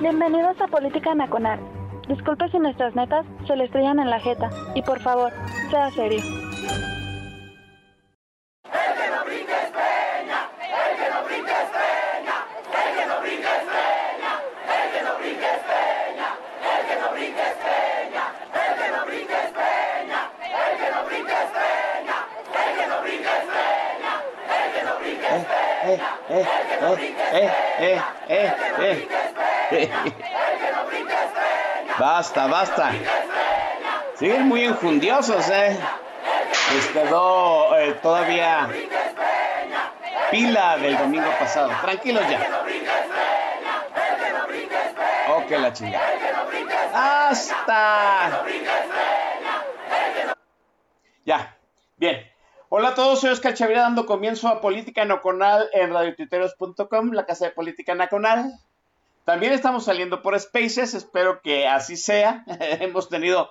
Bienvenidos a Política Nacional. Disculpe si nuestras netas se le estrellan en la jeta. Y por favor, sea serio. Siguen muy injundiosos, ¿eh? Les quedó eh, todavía pila del domingo pasado. Tranquilos ya. Ok, la chingada. ¡Hasta! Ya, bien. Hola a todos, soy Oscar Chavira dando comienzo a Política Nacional en radiotuiteros.com, la casa de Política Nacional. También estamos saliendo por Spaces, espero que así sea. Hemos tenido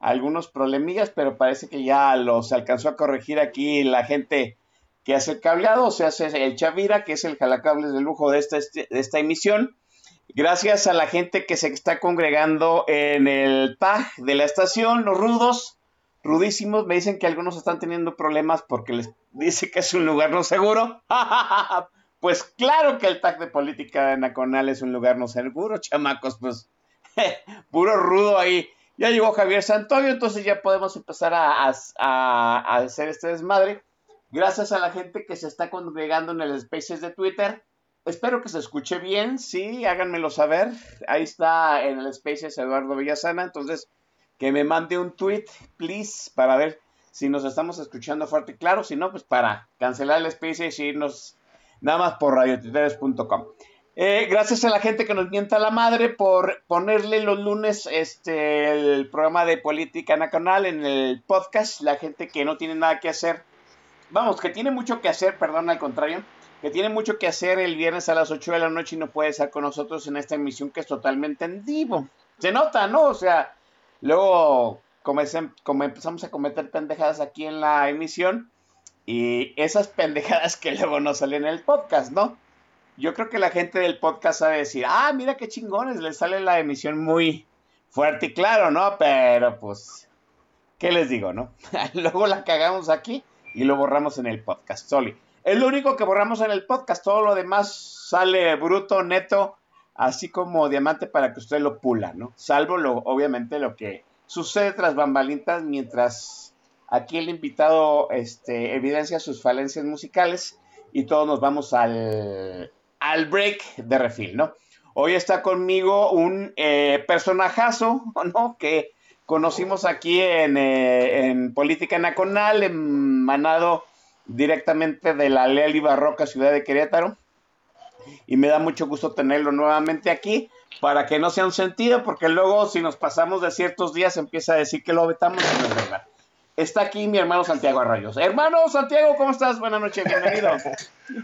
algunos problemillas, pero parece que ya los alcanzó a corregir aquí la gente que hace el cableado, o sea, hace el Chavira, que es el jalacables de lujo de esta, de esta emisión. Gracias a la gente que se está congregando en el tag de la estación, los rudos, rudísimos, me dicen que algunos están teniendo problemas porque les dice que es un lugar no seguro. Pues claro que el tag de política nacional es un lugar no seguro, chamacos, pues puro rudo ahí. Ya llegó Javier Santoyo, entonces ya podemos empezar a, hacer este desmadre. Gracias a la gente que se está congregando en el Spaces de Twitter. Espero que se escuche bien, sí, háganmelo saber. Ahí está en el Spaces Eduardo Villasana, entonces que me mande un tweet, please, para ver si nos estamos escuchando fuerte y claro. Si no, pues para cancelar el Spaces y irnos nada más por radiotiteres.com. Eh, gracias a la gente que nos mienta la madre por ponerle los lunes este, el programa de política nacional en el podcast. La gente que no tiene nada que hacer, vamos, que tiene mucho que hacer, perdón, al contrario, que tiene mucho que hacer el viernes a las 8 de la noche y no puede estar con nosotros en esta emisión que es totalmente en vivo. Se nota, ¿no? O sea, luego como, como empezamos a cometer pendejadas aquí en la emisión y esas pendejadas que luego no salen en el podcast, ¿no? Yo creo que la gente del podcast sabe decir, ah, mira qué chingones, le sale la emisión muy fuerte y claro, ¿no? Pero pues, ¿qué les digo, no? luego la cagamos aquí y lo borramos en el podcast, Soli. Es lo único que borramos en el podcast, todo lo demás sale bruto, neto, así como diamante para que usted lo pula, ¿no? Salvo lo, obviamente lo que sucede tras bambalitas mientras Aquí el invitado este, evidencia sus falencias musicales y todos nos vamos al, al break de refil, ¿no? Hoy está conmigo un eh, personajazo, ¿no? Que conocimos aquí en, eh, en Política Nacional, emanado directamente de la Leal y Barroca Ciudad de Querétaro. Y me da mucho gusto tenerlo nuevamente aquí para que no sea un sentido, porque luego si nos pasamos de ciertos días empieza a decir que lo vetamos y no es verdad está aquí mi hermano Santiago Arroyos. Hermano Santiago, ¿cómo estás? Buenas noches, bienvenido.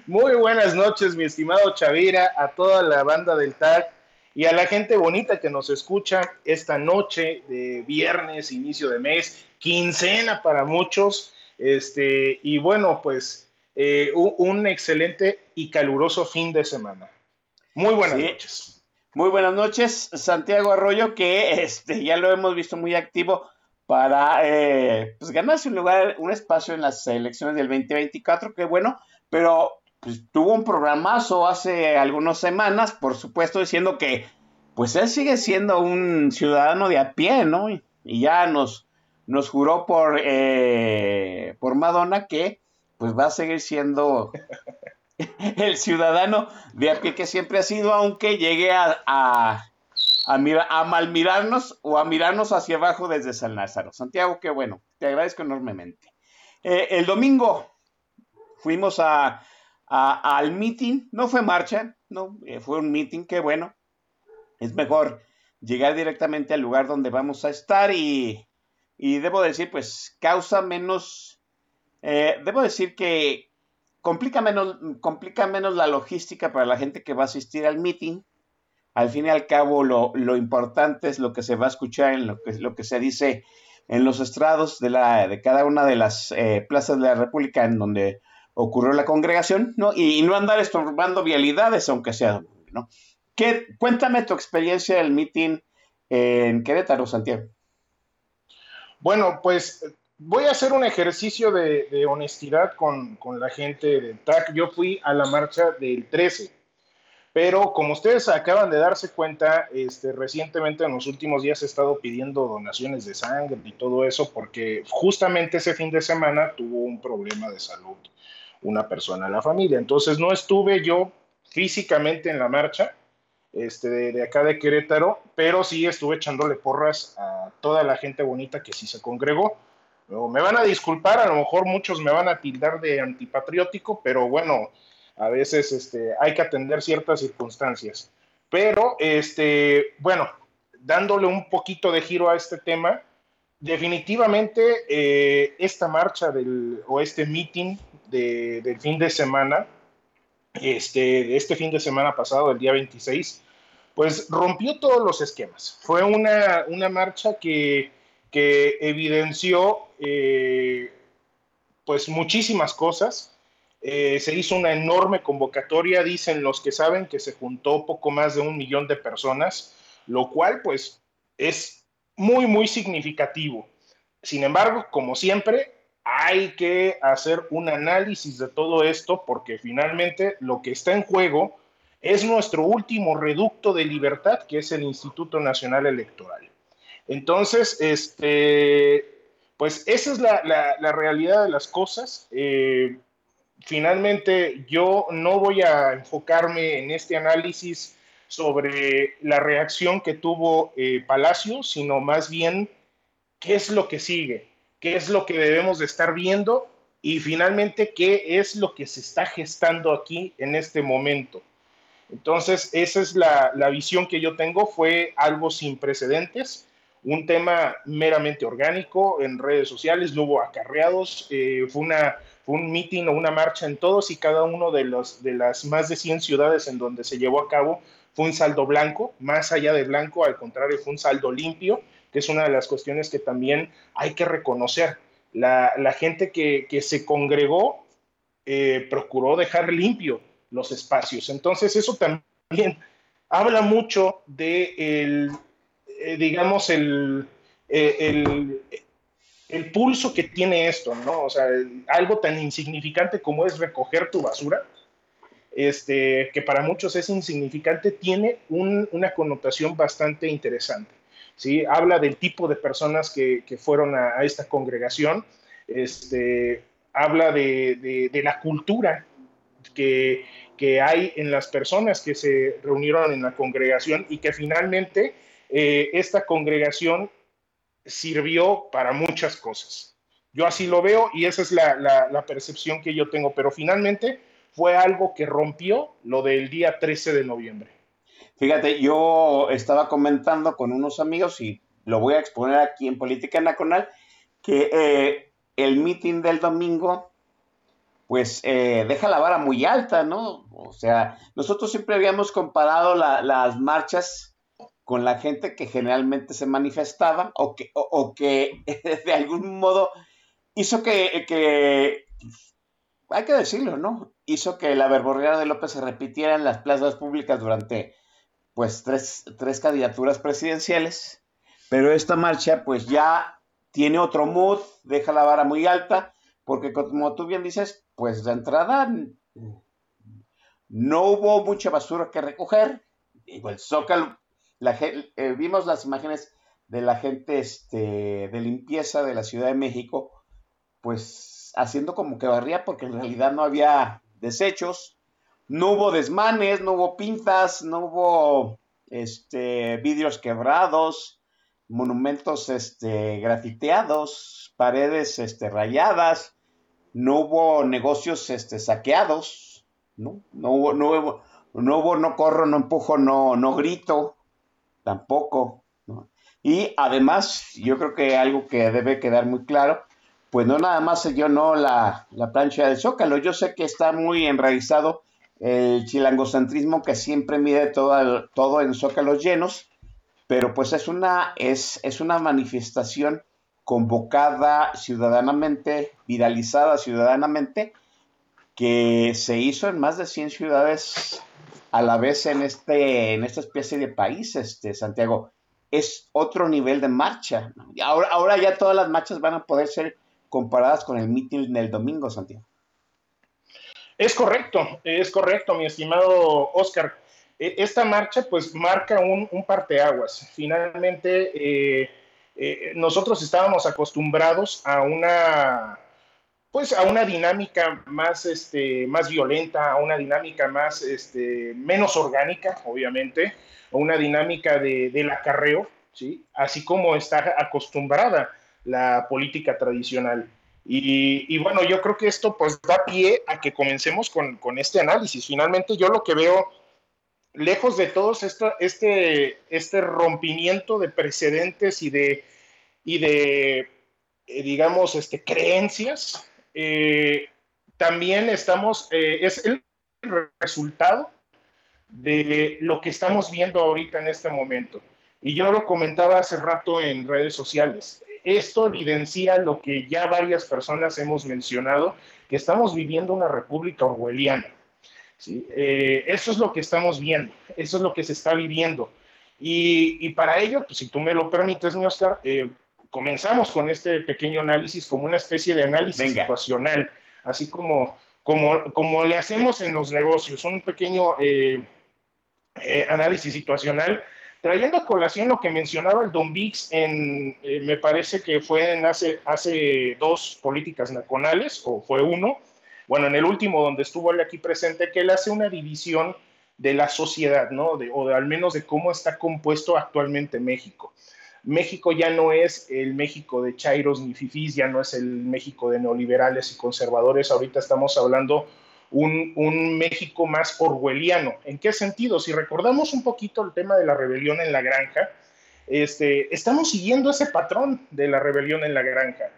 Muy buenas noches, mi estimado Chavira, a toda la banda del TAG y a la gente bonita que nos escucha esta noche de viernes, inicio de mes, quincena para muchos. Este, y bueno, pues eh, un, excelente y caluroso fin de semana. Muy buenas noches. Muy buenas noches, Santiago Arroyo, que este, ya lo hemos visto muy activo para eh, pues ganarse un lugar, un espacio en las elecciones del 2024, que bueno, pero pues, tuvo un programazo hace algunas semanas, por supuesto, diciendo que pues él sigue siendo un ciudadano de a pie, ¿no? Y, ya nos, nos juró por, eh, por Madonna que pues va a seguir siendo el ciudadano de a pie que siempre ha sido, aunque llegue a a, mira, a malmirarnos o a mirarnos hacia abajo desde San Lázaro. Santiago, qué bueno, te agradezco enormemente. Eh, el domingo fuimos a, al meeting. No fue marcha, no, eh, fue un meeting, qué bueno. Es mejor llegar directamente al lugar donde vamos a estar y, y debo decir, pues causa menos, eh, debo decir que complica menos, complica menos la logística para la gente que va a asistir al meeting. Al fin y al cabo, lo, lo importante es lo que se va a escuchar en lo que, lo que se dice en los estrados de, la, de cada una de las eh, plazas de la República en donde ocurrió la congregación, ¿no? Y, no andar estorbando vialidades, aunque sea, ¿no? ¿Qué, cuéntame tu experiencia del meeting en Querétaro, Santiago. Bueno, pues voy a hacer un ejercicio de, honestidad con, la gente del TAC. Yo fui a la marcha del 13, pero como ustedes acaban de darse cuenta, este, recientemente en los últimos días he estado pidiendo donaciones de sangre y todo eso porque justamente ese fin de semana tuvo un problema de salud una persona en la familia. Entonces no estuve yo físicamente en la marcha este, de, acá de Querétaro, pero sí estuve echándole porras a toda la gente bonita que sí se congregó. me van a disculpar, a lo mejor muchos me van a tildar de antipatriótico, pero bueno, a veces este, hay que atender ciertas circunstancias. Pero, este, bueno, dándole un poquito de giro a este tema, definitivamente eh, esta marcha del, o este meeting del fin de semana, este, este fin de semana pasado, el día 26, pues rompió todos los esquemas. Fue una, marcha que, evidenció eh, pues muchísimas cosas. Eh, se hizo una enorme convocatoria, dicen los que saben que se juntó poco más de un millón de personas, lo cual pues es muy, muy significativo. Sin embargo, como siempre, hay que hacer un análisis de todo esto porque finalmente lo que está en juego es nuestro último reducto de libertad, que es el Instituto Nacional Electoral. Entonces, este, pues esa es la, realidad de las cosas. Eh, finalmente, yo no voy a enfocarme en este análisis sobre la reacción que tuvo eh, Palacio, sino más bien qué es lo que sigue qué es lo que debemos de estar viendo y finalmente qué es lo que se está gestando aquí en este momento. Entonces, esa es la, visión que yo tengo, fue algo sin precedentes, un tema meramente orgánico en redes sociales, no hubo acarreados, eh, fue, una, fue un meeting o una marcha en todos y cada uno de, los, de las más de 100 ciudades en donde se llevó a cabo fue un saldo blanco, más allá de blanco, al contrario, fue un saldo limpio que es una de las cuestiones que también hay que reconocer. La, gente que, se congregó eh, procuró dejar limpio los espacios. Entonces eso también habla mucho de el, eh, digamos, el, eh, el, el, pulso que tiene esto, ¿no? O sea, algo tan insignificante como es recoger tu basura, este, que para muchos es insignificante, tiene una connotación bastante interesante. ¿sí? Habla del tipo de personas que, fueron a, esta congregación, este, habla de, la cultura que, hay en las personas que se reunieron en la congregación y que finalmente eh, esta congregación sirvió para muchas cosas. Yo así lo veo y esa es la, percepción que yo tengo, pero finalmente fue algo que rompió lo del día 13 de noviembre. Fíjate, yo estaba comentando con unos amigos y lo voy a exponer aquí en Política Nacional, que eh, el meeting del domingo, pues eh, deja la vara muy alta, ¿no? O sea, nosotros siempre habíamos comparado las marchas con la gente que generalmente se manifestaba o que, o, que de algún modo hizo que, que, hay que decirlo, ¿no? Hizo que la verborrea de López se repitiera en las plazas públicas durante pues tres, candidaturas presidenciales, pero esta marcha pues ya tiene otro mood, deja la vara muy alta, porque como tú bien dices, pues de entrada no hubo mucha basura que recoger, igual Zócalo, eh, vimos las imágenes de la gente este, de limpieza de la Ciudad de México, pues haciendo como que barría porque en realidad no había desechos, no hubo desmanes, no hubo pintas, no hubo este, vidrios quebrados, monumentos este, grafiteados, paredes este, rayadas, no hubo negocios este, saqueados, ¿no? No hubo, no no, hubo, no corro, no empujo, no, no grito, tampoco. ¿no? Y además, yo creo que algo que debe quedar muy claro, pues no nada más yo no la, la plancha del Zócalo, yo sé que está muy enraizado el chilangocentrismo que siempre mide todo, todo en zócalos llenos, pero pues es una, es, es una manifestación convocada ciudadanamente, viralizada ciudadanamente, que se hizo en más de 100 ciudades a la vez en, este, en esta especie de país, este, Santiago. Es otro nivel de marcha. Ahora, ahora ya todas las marchas van a poder ser comparadas con el mitin del domingo, Santiago. Es correcto, es correcto, mi estimado Oscar. E, esta marcha pues marca un, un parteaguas. Finalmente, eh, eh, nosotros estábamos acostumbrados a una pues a una dinámica más, este, más violenta, a una dinámica más, este, menos orgánica, obviamente, a una dinámica de, del acarreo, ¿sí? así como está acostumbrada la política tradicional. Y, bueno, yo creo que esto pues da pie a que comencemos con, con este análisis. Finalmente yo lo que veo, lejos de todos esto, este, este rompimiento de precedentes y de, y de eh, digamos, este, creencias, eh, también estamos, eh, es el resultado de lo que estamos viendo ahorita en este momento. Y yo lo comentaba hace rato en redes sociales esto evidencia lo que ya varias personas hemos mencionado, que estamos viviendo una república orwelliana. ¿sí? Eh, eso es lo que estamos viendo, eso es lo que se está viviendo. Y, para ello, pues, si tú me lo permites, mi Oscar, eh, comenzamos con este pequeño análisis como una especie de análisis situacional, así como, como, como le hacemos en los negocios, un pequeño eh, análisis situacional Trayendo a colación lo que mencionaba el Don Vix en, eh, me parece que fue en hace, hace dos políticas nacionales, o fue uno, bueno, en el último donde estuvo él aquí presente, que él hace una división de la sociedad, ¿no? o de, al menos de cómo está compuesto actualmente México. México ya no es el México de Chairos ni Fifís, ya no es el México de neoliberales y conservadores, ahorita estamos hablando un, México más orwelliano. ¿En qué sentido? Si recordamos un poquito el tema de la rebelión en la granja, este, estamos siguiendo ese patrón de la rebelión en la granja.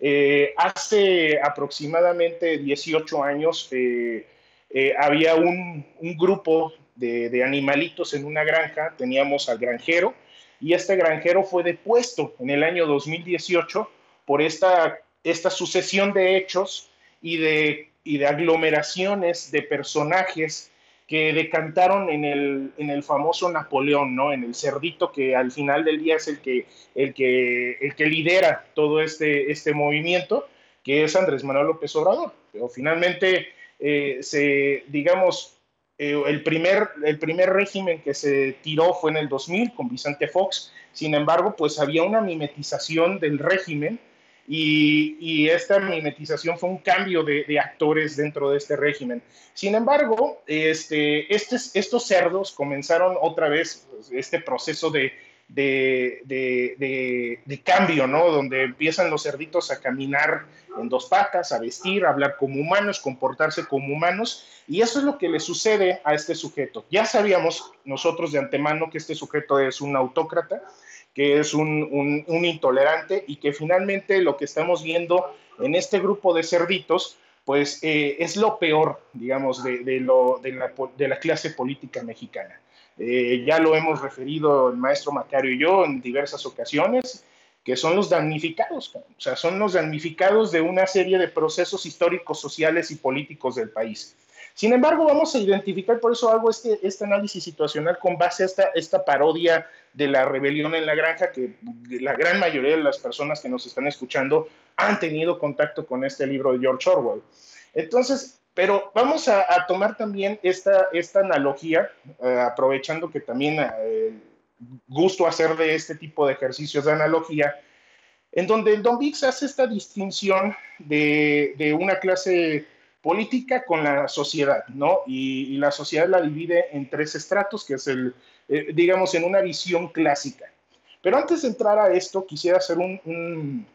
Eh, hace aproximadamente 18 años eh, eh, había un, grupo de, de, animalitos en una granja, teníamos al granjero, y este granjero fue depuesto en el año 2018 por esta, esta sucesión de hechos y de y de aglomeraciones de personajes que decantaron en el, en el famoso Napoleón, ¿no? En el cerdito que al final del día es el que, el que, el que lidera todo este, este movimiento, que es Andrés Manuel López Obrador. Finalmente, eh, se, digamos, eh, el, primer, el primer régimen que se tiró fue en el 2000 con Vicente Fox. Sin embargo, pues había una mimetización del régimen y, esta mimetización fue un cambio de, actores dentro de este régimen. Sin embargo, este, estos cerdos comenzaron otra vez este proceso de, de, cambio, ¿no? Donde empiezan los cerditos a caminar en dos patas, a vestir, a hablar como humanos, comportarse como humanos, y eso es lo que le sucede a este sujeto. Ya sabíamos nosotros de antemano que este sujeto es un autócrata, que es un, intolerante y que finalmente lo que estamos viendo en este grupo de cerditos, pues eh, es lo peor, digamos, de, lo, de, la, clase política mexicana. Eh, ya lo hemos referido el maestro Macario y yo en diversas ocasiones, que son los damnificados, o sea, son los damnificados de una serie de procesos históricos, sociales y políticos del país. Sin embargo, vamos a identificar, por eso hago este, este análisis situacional con base a esta, esta parodia de la rebelión en la granja, que la gran mayoría de las personas que nos están escuchando han tenido contacto con este libro de George Orwell. Entonces, pero vamos a, tomar también esta, esta analogía, eh, aprovechando que también eh, gusto hacer de este tipo de ejercicios de analogía, en donde el Don Vix hace esta distinción de, de una clase política con la sociedad, ¿no? Y, la sociedad la divide en tres estratos, que es el, eh, digamos, en una visión clásica. Pero antes de entrar a esto, quisiera hacer un,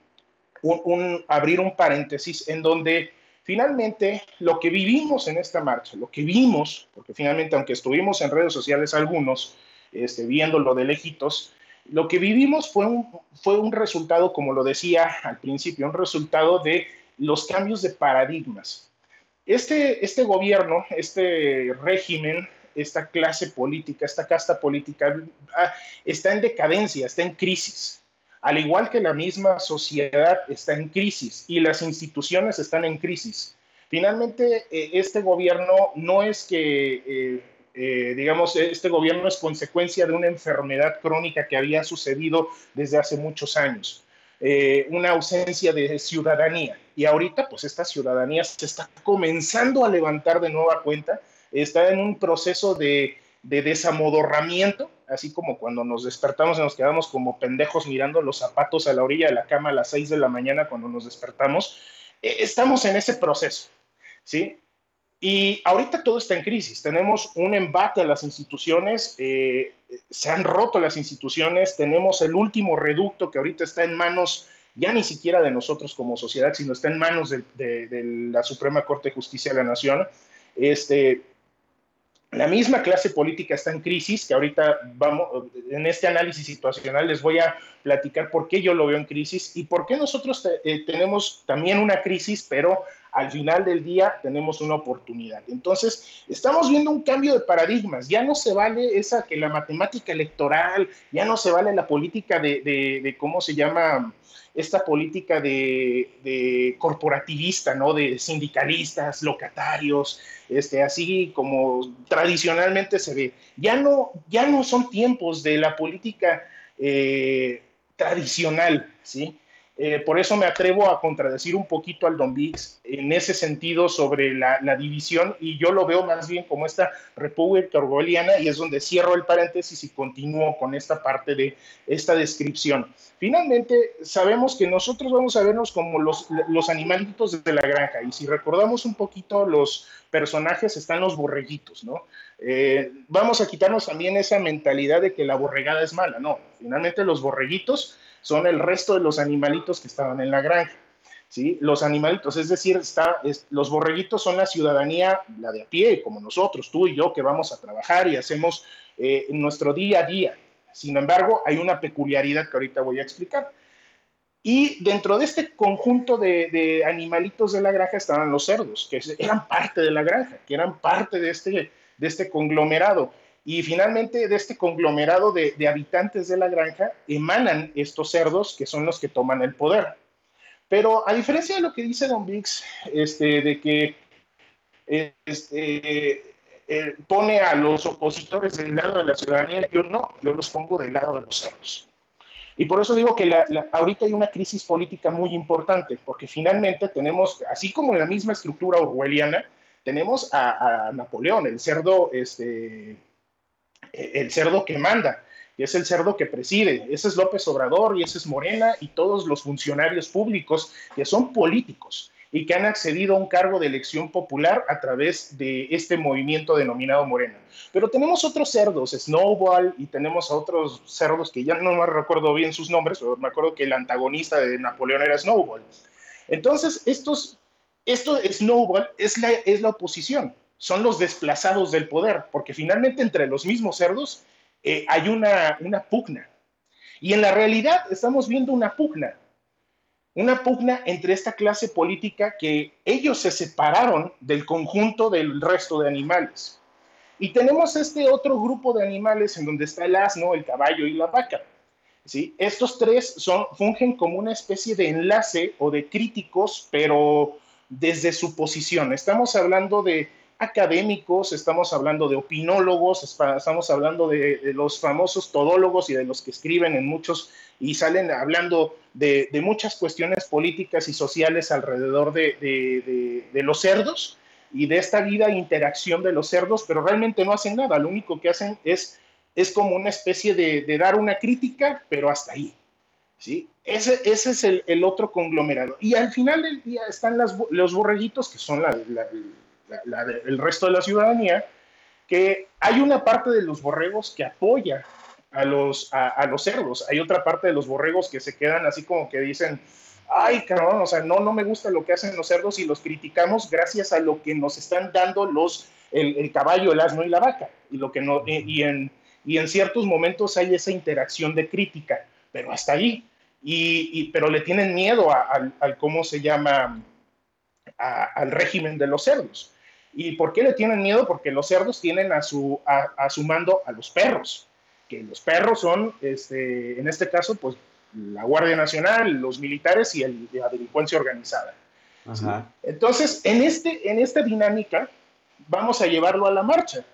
un, abrir un paréntesis en donde Finalmente, lo que vivimos en esta marcha, lo que vimos, porque finalmente, aunque estuvimos en redes sociales algunos, este, viéndolo de lejitos, lo que vivimos fue un, fue un resultado, como lo decía al principio, un resultado de los cambios de paradigmas. Este, este gobierno, este régimen, esta clase política, esta casta política, ah, está en decadencia, está en crisis. Al igual que la misma sociedad está en crisis y las instituciones están en crisis. Finalmente, eh, este gobierno no es que... Eh, eh, digamos, este gobierno es consecuencia de una enfermedad crónica que había sucedido desde hace muchos años. Una ausencia de ciudadanía. Y ahorita, pues esta ciudadanía se está comenzando a levantar de nueva cuenta, está en un proceso de, de desamodorramiento, así como cuando nos despertamos y nos quedamos como pendejos mirando los zapatos a la orilla de la cama a las 6 de la mañana cuando nos despertamos. Eh, estamos en ese proceso, ¿sí? Y ahorita todo está en crisis. Tenemos un embate a las instituciones, eh, se han roto las instituciones, tenemos el último reducto que ahorita está en manos ya ni siquiera de nosotros como sociedad, sino está en manos de, de la Suprema Corte de Justicia de la Nación. Este, la misma clase política está en crisis, que ahorita vamos, en este análisis situacional les voy a platicar por qué yo lo veo en crisis y por qué nosotros eh, tenemos también una crisis, pero al final del día tenemos una oportunidad. Entonces, estamos viendo un cambio de paradigmas. Ya no se vale esa que la matemática electoral, ya no se vale la política de, de ¿cómo se llama? esta política de, corporativista, ¿no? De sindicalistas, locatarios, este, así como tradicionalmente se ve. Ya no, ya no son tiempos de la política eh, tradicional, ¿sí? Eh, por eso me atrevo a contradecir un poquito al Don Vix en ese sentido sobre la, división y yo lo veo más bien como esta república orwelliana y es donde cierro el paréntesis y continúo con esta parte de esta descripción. Finalmente, sabemos que nosotros vamos a vernos como los, los animalitos de la granja y si recordamos un poquito los personajes están los borreguitos, ¿no? Eh, vamos a quitarnos también esa mentalidad de que la borregada es mala, no, finalmente los borreguitos son el resto de los animalitos que estaban en la granja. ¿sí? Los animalitos, es decir, está, los borreguitos son la ciudadanía, la de a pie, como nosotros, tú y yo, que vamos a trabajar y hacemos eh, nuestro día a día. Sin embargo, hay una peculiaridad que ahorita voy a explicar. Y dentro de este conjunto de, de, animalitos de la granja estaban los cerdos, que eran parte de la granja, que eran parte de este, de este conglomerado. Y finalmente de este conglomerado de, habitantes de la granja emanan estos cerdos que son los que toman el poder. Pero a diferencia de lo que dice Don Vix, este, de que este, eh, pone a los opositores del lado de la ciudadanía, yo no, yo los pongo del lado de los cerdos. Y por eso digo que ahorita hay una crisis política muy importante, porque finalmente tenemos, así como en la misma estructura orwelliana, tenemos a, a Napoleón, el cerdo este, el cerdo que manda, y es el cerdo que preside. Ese es López Obrador y ese es Morena y todos los funcionarios públicos que son políticos y que han accedido a un cargo de elección popular a través de este movimiento denominado Morena. Pero tenemos otros cerdos, Snowball, y tenemos a otros cerdos que ya no me recuerdo bien sus nombres, pero me acuerdo que el antagonista de Napoleón era Snowball. Entonces, estos, esto Snowball es la, es la oposición son los desplazados del poder, porque finalmente entre los mismos cerdos eh, hay una, una pugna. Y en la realidad estamos viendo una pugna, una pugna entre esta clase política que ellos se separaron del conjunto del resto de animales. Y tenemos este otro grupo de animales en donde está el asno, el caballo y la vaca. ¿sí? Estos tres son, fungen como una especie de enlace o de críticos, pero desde su posición. Estamos hablando de académicos, estamos hablando de opinólogos, estamos hablando de, los famosos todólogos y de los que escriben en muchos y salen hablando de, muchas cuestiones políticas y sociales alrededor de, los cerdos y de esta vida e interacción de los cerdos, pero realmente no hacen nada, lo único que hacen es, es como una especie de, dar una crítica, pero hasta ahí. ¿sí? Ese, ese es el, otro conglomerado. Y al final del día están los borreguitos, que son la el resto de la ciudadanía, que hay una parte de los borregos que apoya a los, a, los cerdos, hay otra parte de los borregos que se quedan así como que dicen, ay, cabrón, o sea, no, no me gusta lo que hacen los cerdos y los criticamos gracias a lo que nos están dando los, el, caballo, el asno y la vaca. Y, lo que no, y, en, y en ciertos momentos hay esa interacción de crítica, pero hasta ahí. Y, pero le tienen miedo al cómo se llama, al régimen de los cerdos. ¿Y por qué le tienen miedo? Porque los cerdos tienen a su, a, su mando a los perros, que los perros son, este, en este caso, pues la Guardia Nacional, los militares y el, la delincuencia organizada. Entonces, en, este, en esta dinámica, vamos a llevarlo a la marcha.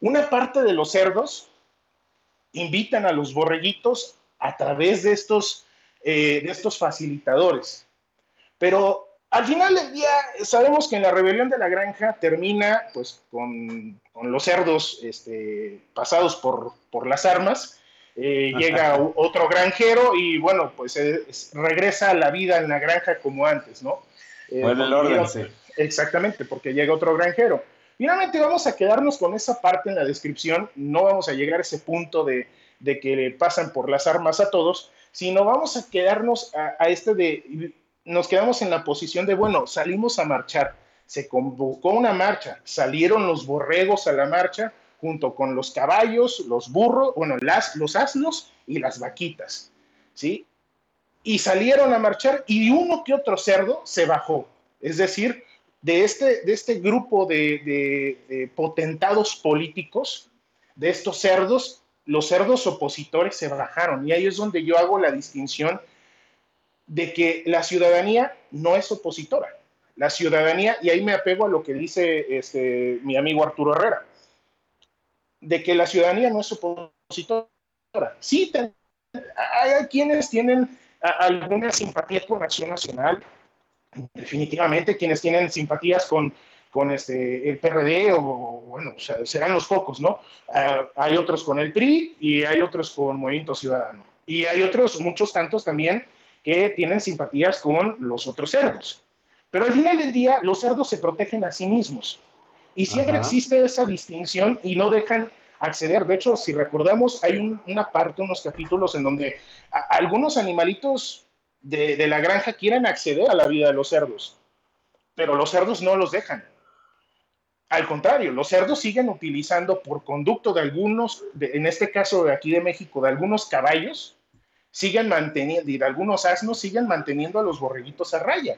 Una parte de los cerdos invitan a los borreguitos a través de estos, eh, de estos facilitadores. Pero al final del día, sabemos que en la rebelión de la granja termina pues con, los cerdos este, pasados por, por, las armas. Eh, llega otro granjero y bueno, pues eh, regresa a la vida en la granja como antes, ¿no? Eh, bueno, el orden, sí. Exactamente, porque llega otro granjero. Finalmente vamos a quedarnos con esa parte en la descripción, no vamos a llegar a ese punto de, de que le pasan por las armas a todos, sino vamos a quedarnos a, a este de nos quedamos en la posición de, bueno, salimos a marchar, se convocó una marcha, salieron los borregos a la marcha junto con los caballos, los burros, bueno, las, los asnos y las vaquitas, ¿sí? Y salieron a marchar y uno que otro cerdo se bajó, es decir, de este, de este grupo de, de potentados políticos, de estos cerdos, los cerdos opositores se bajaron. Y ahí es donde yo hago la distinción de que la ciudadanía no es opositora. La ciudadanía, y ahí me apego a lo que dice este, mi amigo Arturo Herrera, de que la ciudadanía no es opositora. Sí, hay quienes tienen alguna simpatía con Acción Nacional, definitivamente quienes tienen simpatías con, con este, el PRD, o bueno, serán los pocos, ¿no? Ah, hay otros con el PRI y hay otros con Movimiento Ciudadano. Y hay otros, muchos tantos también, que tienen simpatías con los otros cerdos. Pero al final del día, los cerdos se protegen a sí mismos. Y siempre existe esa distinción y no dejan acceder. De hecho, si recordamos, hay una parte, unos capítulos en donde algunos animalitos de, de, la granja quieren acceder a la vida de los cerdos, pero los cerdos no los dejan. Al contrario, los cerdos siguen utilizando por conducto de algunos, en este caso de aquí de México, de algunos caballos, siguen manteniendo, y de algunos asnos siguen manteniendo a los borreguitos a raya.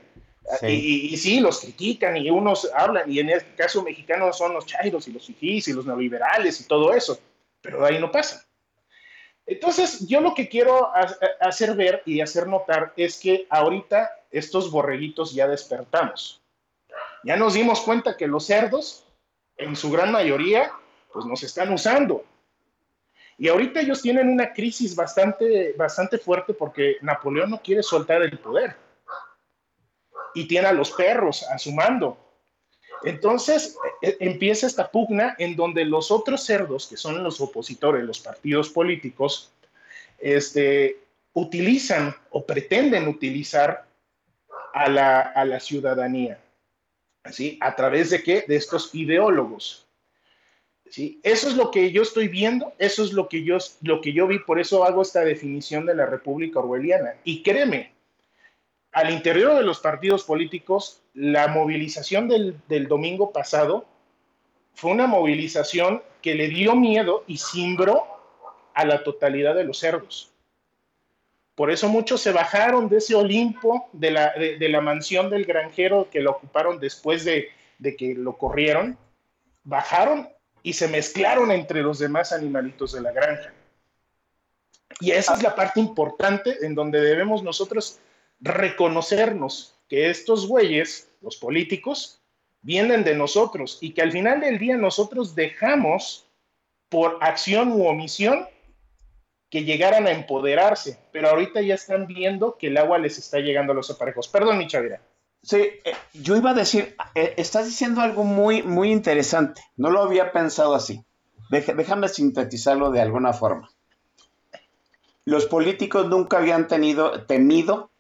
Y, sí, los critican y unos hablan, y en el caso mexicano son los chairos y los fifís y los neoliberales y todo eso, pero de ahí no pasa. Entonces, yo lo que quiero hacer ver y hacer notar es que ahorita estos borreguitos ya despertamos. Ya nos dimos cuenta que los cerdos, en su gran mayoría, pues nos están usando. Y ahorita ellos tienen una crisis bastante, bastante fuerte porque Napoleón no quiere soltar el poder. Y tiene a los perros a su mando. Entonces e, e, empieza esta pugna en donde los otros cerdos, que son los opositores, los partidos políticos, este, utilizan o pretenden utilizar a la, a la ciudadanía. ¿sí? ¿A través de qué? De estos ideólogos. Eso es lo que yo estoy viendo, eso es lo que yo, lo que yo vi, por eso hago esta definición de la República Orwelliana. Y créeme, al interior de los partidos políticos, la movilización del, del domingo pasado fue una movilización que le dio miedo y cimbró a la totalidad de los cerdos. Por eso muchos se bajaron de ese Olimpo, de la, de, la mansión del granjero que lo ocuparon después de, de, que lo corrieron, bajaron y se mezclaron entre los demás animalitos de la granja. Y esa es la parte importante en donde debemos nosotros reconocernos que estos güeyes, los políticos, vienen de nosotros y que al final del día nosotros dejamos por acción u omisión que llegaran a empoderarse, pero ahorita ya están viendo que el agua les está llegando a los aparejos. Perdón, mi chavira. Sí, eh, yo iba a decir, eh, estás diciendo algo muy, muy interesante. No lo había pensado así. déjame sintetizarlo de alguna forma. Los políticos nunca habían tenido, temido,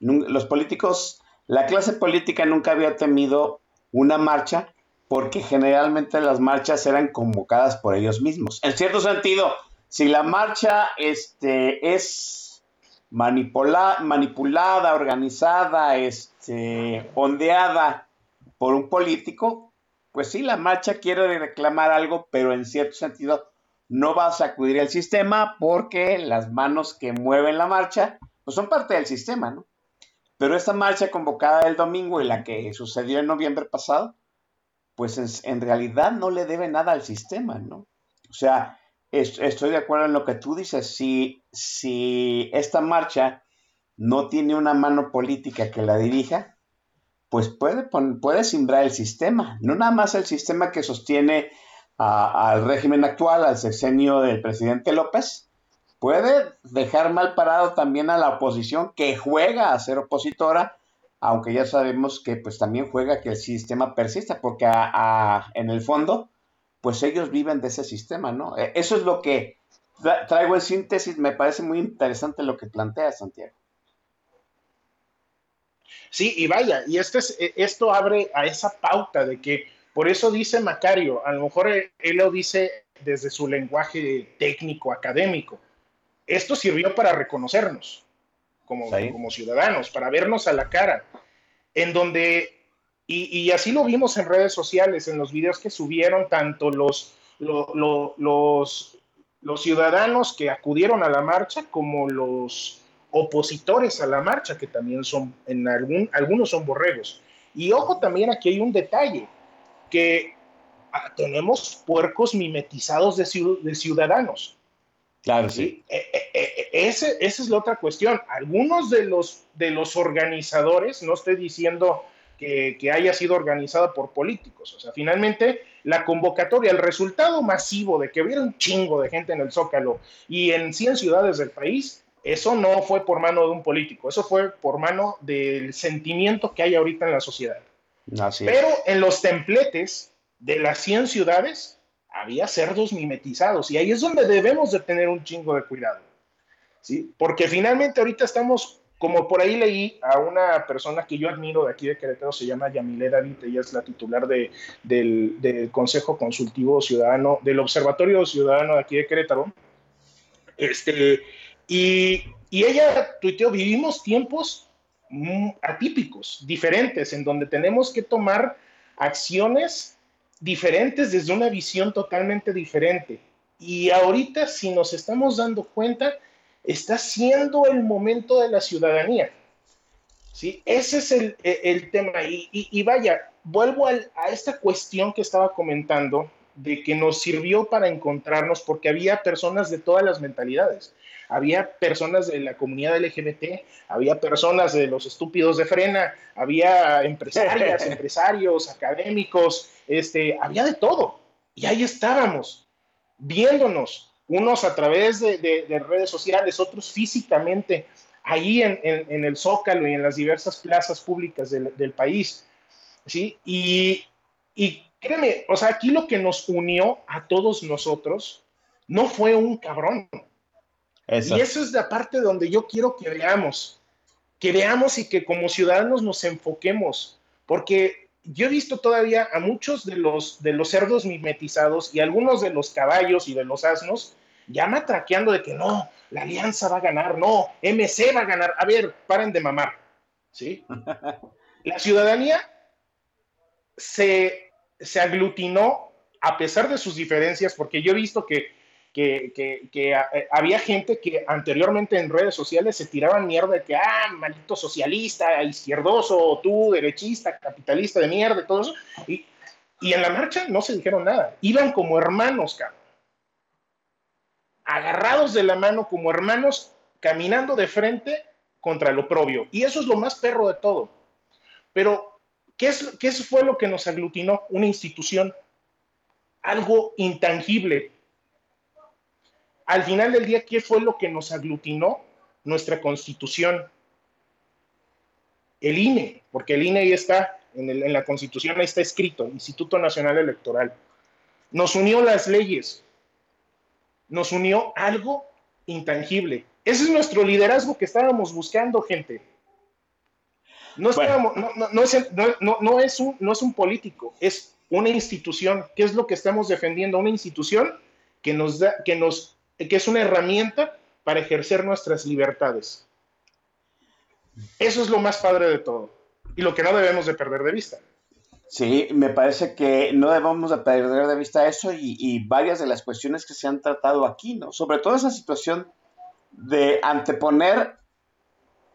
los políticos, la clase política nunca había temido una marcha porque generalmente las marchas eran convocadas por ellos mismos. En cierto sentido, si la marcha este, es manipulada, organizada, este, ondeada por un político, pues sí, la marcha quiere reclamar algo, pero en cierto sentido no va a sacudir el sistema porque las manos que mueven la marcha, pues son parte del sistema, ¿no? Pero esta marcha convocada el domingo y la que sucedió en noviembre pasado, pues en, realidad no le debe nada al sistema, ¿no? O sea, estoy de acuerdo en lo que tú dices. Si, si esta marcha no tiene una mano política que la dirija, pues puede, puede simbrar el sistema. No nada más el sistema que sostiene al régimen actual, al sexenio del presidente López, puede dejar mal parado también a la oposición que juega a ser opositora, aunque ya sabemos que pues también juega que el sistema persista, porque en el fondo, pues ellos viven de ese sistema, ¿no? E, eso es lo que traigo en síntesis, me parece muy interesante lo que plantea Santiago. Sí, y vaya, y este es, e, esto abre a esa pauta de que, por eso dice Macario, a lo mejor él, lo dice desde su lenguaje técnico, académico, esto sirvió para reconocernos como, como ciudadanos, para vernos a la cara, en donde, y, así lo vimos en redes sociales, en los videos que subieron tanto los, los, los ciudadanos que acudieron a la marcha como los opositores a la marcha, que también son, en algún, algunos son borregos. Y ojo, también aquí hay un detalle, que ah, tenemos puercos mimetizados de, de ciudadanos. Claro, sí. E, e, e, ese, esa es la otra cuestión. Algunos de los, de los organizadores, no estoy diciendo que, que, haya sido organizada por políticos, o sea, finalmente la convocatoria, el resultado masivo de que hubiera un chingo de gente en el Zócalo y en 100 ciudades del país, eso no fue por mano de un político, eso fue por mano del sentimiento que hay ahorita en la sociedad. Pero en los templetes de las 100 ciudades, había cerdos mimetizados y ahí es donde debemos de tener un chingo de cuidado. ¿sí? Porque finalmente ahorita estamos, como por ahí leí a una persona que yo admiro de aquí de Querétaro, se llama Yamile David, ella es la titular de, del, Consejo Consultivo Ciudadano, del Observatorio Ciudadano de aquí de Querétaro. Este, y, y ella tuiteó, vivimos tiempos atípicos, diferentes, en donde tenemos que tomar acciones diferentes desde una visión totalmente diferente. Y ahorita, si nos estamos dando cuenta, está siendo el momento de la ciudadanía. ¿sí? Ese es el, el tema. Y, y, vaya, vuelvo a esta cuestión que estaba comentando de que nos sirvió para encontrarnos porque había personas de todas las mentalidades. Había personas de la comunidad LGBT, había personas de los estúpidos de frena, había empresarias, empresarios, académicos, este, había de todo. Y ahí estábamos, viéndonos, unos a través de, redes sociales, otros físicamente, ahí en, el Zócalo y en las diversas plazas públicas del, país. ¿sí? Y, y créeme, o sea, aquí lo que nos unió a todos nosotros no fue un cabrón. Y eso es la parte donde yo quiero que veamos, que veamos y que como ciudadanos nos enfoquemos, porque yo he visto todavía a muchos de los, de los cerdos mimetizados y algunos de los caballos y de los asnos ya matraqueando de que no, la alianza va a ganar, no, MC va a ganar. A ver, paren de mamar, ¿sí? La ciudadanía se, se aglutinó a pesar de sus diferencias, porque yo he visto que que, eh, había gente que anteriormente en redes sociales se tiraban mierda de que, ah, maldito socialista, izquierdoso, tú, derechista, capitalista de mierda, todo eso. Y, y en la marcha no se dijeron nada. Iban como hermanos, cabrón. Agarrados de la mano como hermanos, caminando de frente contra lo propio. Y eso es lo más perro de todo. Pero, ¿qué, es, ¿qué fue lo que nos aglutinó? Una institución. Algo intangible, al final del día, ¿qué fue lo que nos aglutinó? Nuestra constitución. El INE, porque el INE ahí está, en, la constitución ahí está escrito, Instituto Nacional Electoral. Nos unió las leyes, nos unió algo intangible. Ese es nuestro liderazgo que estábamos buscando, gente. No, no, es un, no es un político, es una institución. ¿Qué es lo que estamos defendiendo? Una institución que nos, da, que nos que es una herramienta para ejercer nuestras libertades. Eso es lo más padre de todo y lo que no debemos de perder de vista. Sí, me parece que no debemos de perder de vista eso y, varias de las cuestiones que se han tratado aquí, ¿no? Sobre todo esa situación de anteponer,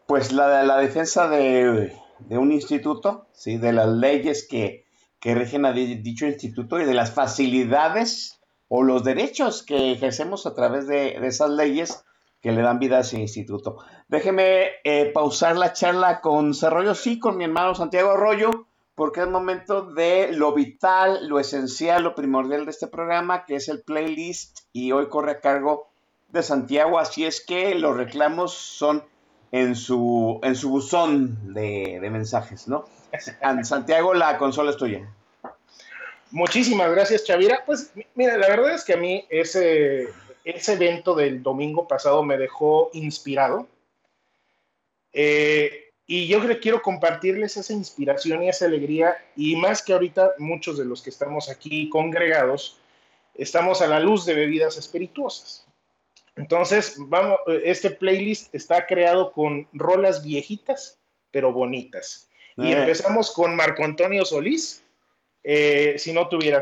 pues, la, la defensa de, un instituto, ¿sí? De las leyes que, que rigen a dicho instituto y de las facilidades o los derechos que ejercemos a través de, esas leyes que le dan vida a ese instituto. Déjeme eh, pausar la charla con Cerrollo, sí, con mi hermano Santiago Arroyo, porque es momento de lo vital, lo esencial, lo primordial de este programa, que es el playlist, y hoy corre a cargo de Santiago, así es que los reclamos son en su, en su buzón de, de mensajes, ¿no? Santiago, la consola es tuya. Muchísimas gracias, Chavira. Pues mira, la verdad es que a mí ese, ese evento del domingo pasado me dejó inspirado. Eh, y yo quiero compartirles esa inspiración y esa alegría, y más que ahorita muchos de los que estamos aquí congregados, estamos a la luz de bebidas espirituosas. Entonces, vamos, este playlist está creado con rolas viejitas, pero bonitas. Y eh. empezamos con Marco Antonio Solís, eh, si no te hubiera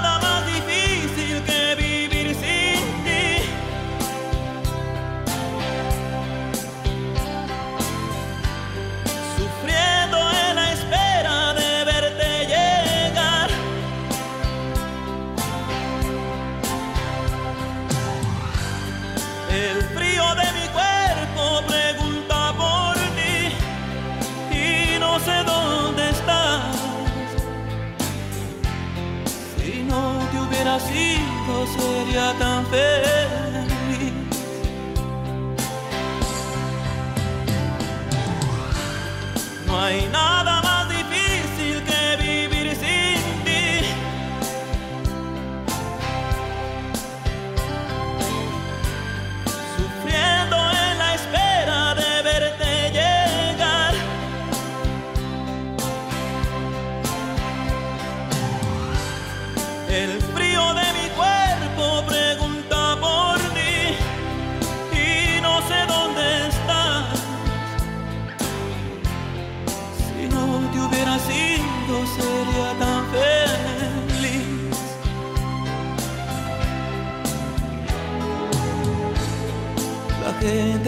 hubiera sido, sería tan feliz.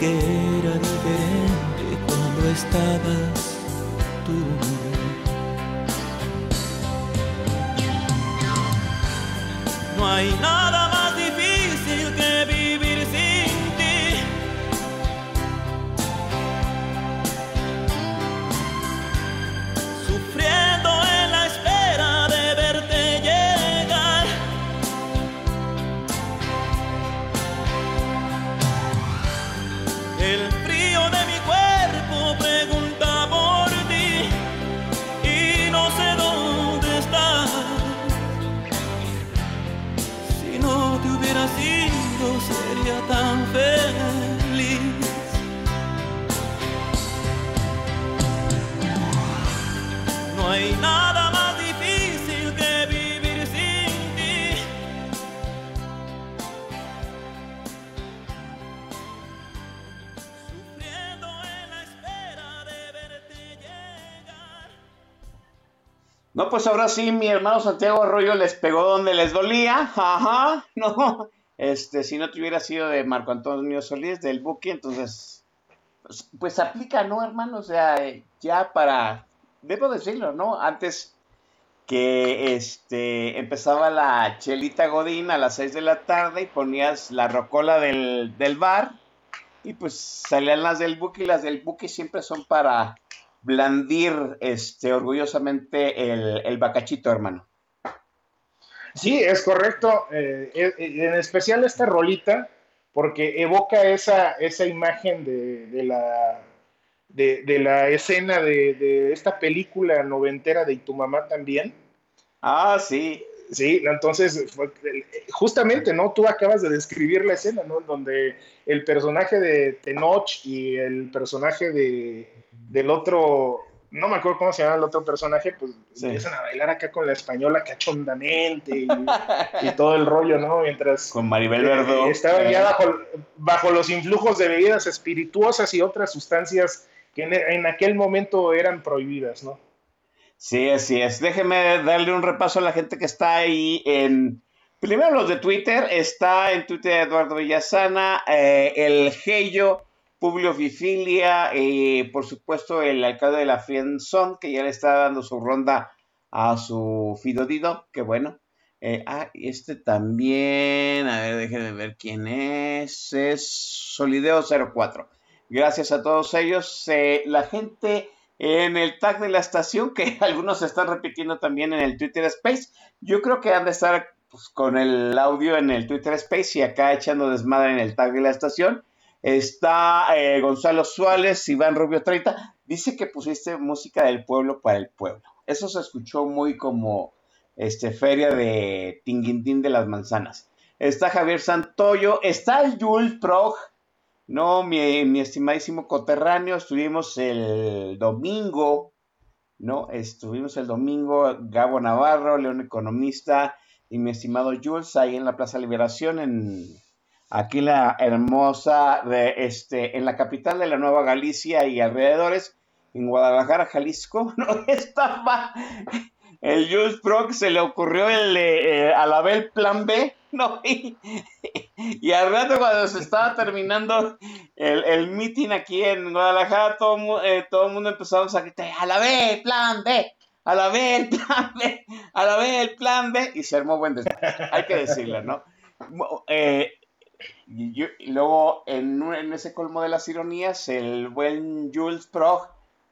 Que era diferente cuando estabas tú. No hay nada No, pues ahora sí, mi hermano Santiago Arroyo les pegó donde les dolía. Ajá, no. Este, si no te hubiera sido de Marco Antonio Solís, del Buki, entonces, pues, pues aplica, ¿no, hermano? O sea, eh, ya para, debo decirlo, ¿no? Antes que este empezaba la chelita Godín a las 6 de la tarde y ponías la rocola del, del bar y pues salían las del Buki las del Buki siempre son para blandir este orgullosamente el, el bacachito, hermano. Sí, es correcto. eh, eh, en especial esta rolita, porque evoca esa, esa imagen de, de la, de, de la escena de, de esta película noventera de Y tu mamá también. Ah, sí. Sí, entonces, justamente, ¿no? Tú acabas de describir la escena, ¿no? Donde el personaje de Tenoch y el personaje de, del otro, no me acuerdo cómo se llama el otro personaje, pues Sí. empiezan a bailar acá con la española cachondamente y, y todo el rollo, ¿no? Mientras Con Maribel eh, Verdú. estaban Eh, ya bajo, bajo los influjos de bebidas espirituosas y otras sustancias que en, en aquel momento eran prohibidas, ¿no? Sí, así es. Déjeme darle un repaso a la gente que está ahí en... Primero los de Twitter. Está en Twitter Eduardo Villasana, eh, el Geyo, Publio Fifilia, y por supuesto el alcalde de la Friendzone, que ya le está dando su ronda a su Fidodido, que bueno. Eh, ah, este también, a ver, déjenme ver quién es, es Solideo04. Gracias a todos ellos. Eh, la gente en el tag de la estación, que algunos están repitiendo también en el Twitter Space. Yo creo que han de estar pues, con el audio en el Twitter Space y acá echando desmadre en el tag de la estación. Está eh, Gonzalo Suárez, Iván Rubio 30. Dice que pusiste música del pueblo para el pueblo. Eso se escuchó muy como este, feria de Tinguindín de las manzanas. Está Javier Santoyo. Está el Jules Prog. No, mi, mi estimadísimo coterráneo, estuvimos el domingo, ¿no? Estuvimos el domingo, Gabo Navarro, León Economista y mi estimado Jules, ahí en la Plaza Liberación, en, aquí la hermosa, de, este, en la capital de la Nueva Galicia y alrededores, en Guadalajara, Jalisco, ¿no? Estaba el Jules Proc, se le ocurrió el eh, a la vez plan B, ¿no? Y, al rato cuando se estaba terminando el, el meeting aquí en Guadalajara, todo, eh, todo el mundo empezaba a gritar, a la vez, plan B, a la vez, el plan B, a la vez, el plan B, y se armó buen desmadre, hay que decirlo, ¿no? Eh, y luego, en, ese colmo de las ironías, el buen Jules Prog,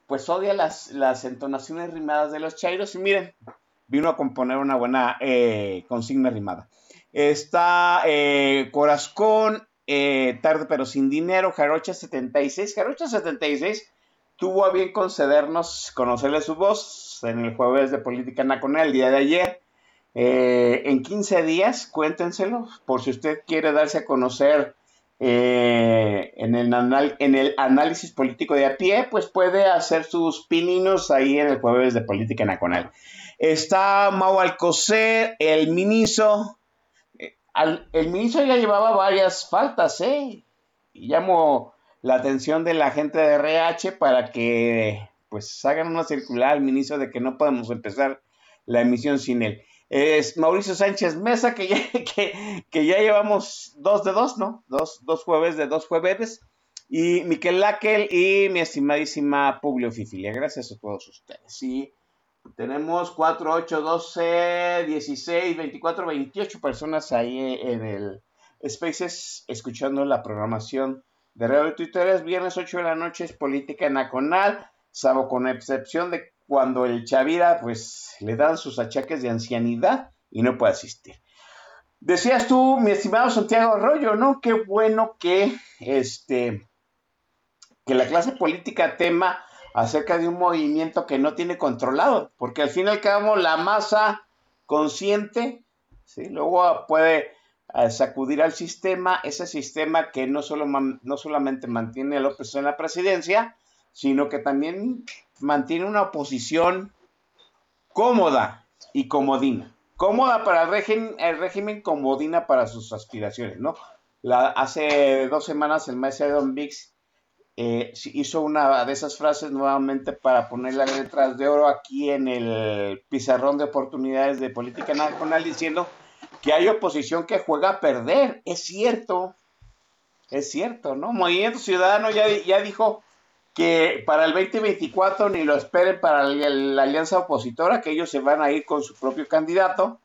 pues odia las, entonaciones rimadas de los chairos, y miren, vino a componer una buena eh, consigna rimada. Está eh, Corazcón, eh, Tarde pero sin dinero, Jarocha 76. Jarocha 76 tuvo a bien concedernos, conocerle su voz en el jueves de Política Nacional el día de ayer. Eh, en 15 días, cuéntenselo, por si usted quiere darse a conocer eh, en, el análisis político de a pie, pues puede hacer sus pininos ahí en el jueves de Política Nacional. Está Mau Alcocer, el Miniso. Eh, el Miniso ya llevaba varias faltas, ¿eh? Y llamo la atención de la gente de RH para que pues hagan una circular al Miniso de que no podemos empezar la emisión sin él. Mauricio Sánchez Mesa, que ya, llevamos dos de dos, ¿no? Dos, dos jueves de dos jueves. y Miquel Laquel y mi estimadísima Publio Fifilia. Gracias a todos ustedes. Y tenemos 4, 8, 12, 16, 24, 28 personas ahí en el Spaces escuchando la programación de Radio Twitter. Es viernes 8 de la noche, es política nacional, salvo con excepción de cuando el Chavira pues le dan sus achaques de ancianidad y no puede asistir. Decías tú, mi estimado Santiago Arroyo, ¿no? Qué bueno que este que la clase política tema acerca de un movimiento que no tiene controlado, porque al fin y cabo la masa consciente, ¿sí? luego puede eh, sacudir al sistema, ese sistema que no, solo no solamente mantiene a López en la presidencia, sino que también mantiene una oposición cómoda y comodina. Cómoda para el régimen, el régimen comodina para sus aspiraciones, ¿no? Hace dos semanas el maestro Don Bix eh, hizo una de esas frases nuevamente para poner las letras de oro aquí en el pizarrón de oportunidades de política nacional diciendo que hay oposición que juega a perder. Es cierto, es cierto, ¿no? Movimiento Ciudadano ya, ya dijo que para el 2024 ni lo esperen para la, alianza opositora, que ellos se van a ir con su propio candidato.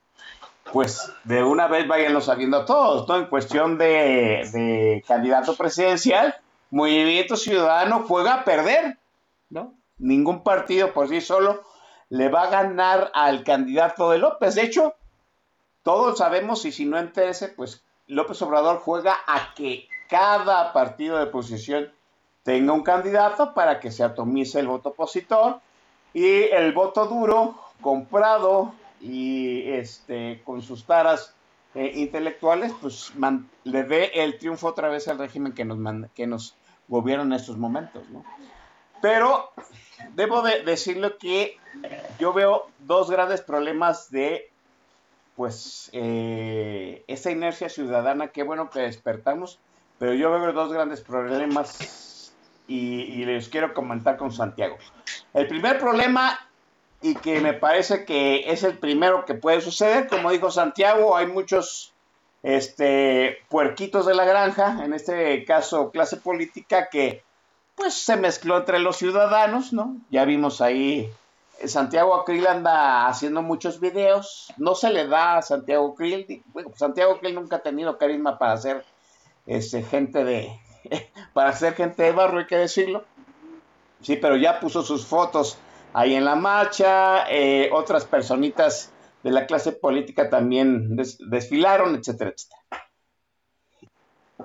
Pues de una vez váyanlo sabiendo todos, ¿no? En cuestión de, de candidato presidencial, Movimiento Ciudadano juega a perder, ¿no? Ningún partido por sí solo le va a ganar al candidato de López. De hecho, todos sabemos, y si no interese, pues López Obrador juega a que cada partido de oposición tenga un candidato para que se atomice el voto opositor y el voto duro comprado y este con sus taras eh, intelectuales pues le dé el triunfo otra vez al régimen que nos que nos gobierno en estos momentos, ¿no? Pero debo de decirlo que yo veo dos grandes problemas de, pues, eh, esa inercia ciudadana, qué bueno que despertamos, pero yo veo dos grandes problemas y, les quiero comentar con Santiago. El primer problema y que me parece que es el primero que puede suceder, como dijo Santiago, hay muchos este, puerquitos de la granja, en este caso clase política, que pues se mezcló entre los ciudadanos, ¿no? Ya vimos ahí, eh, Santiago Krill anda haciendo muchos videos, no se le da a Santiago bueno, Santiago Krill nunca ha tenido carisma para ser este, gente de, para ser gente de barro, hay que decirlo. Sí, pero ya puso sus fotos ahí en la marcha, eh, otras personitas de la clase política también desfilaron, etcétera, etcétera.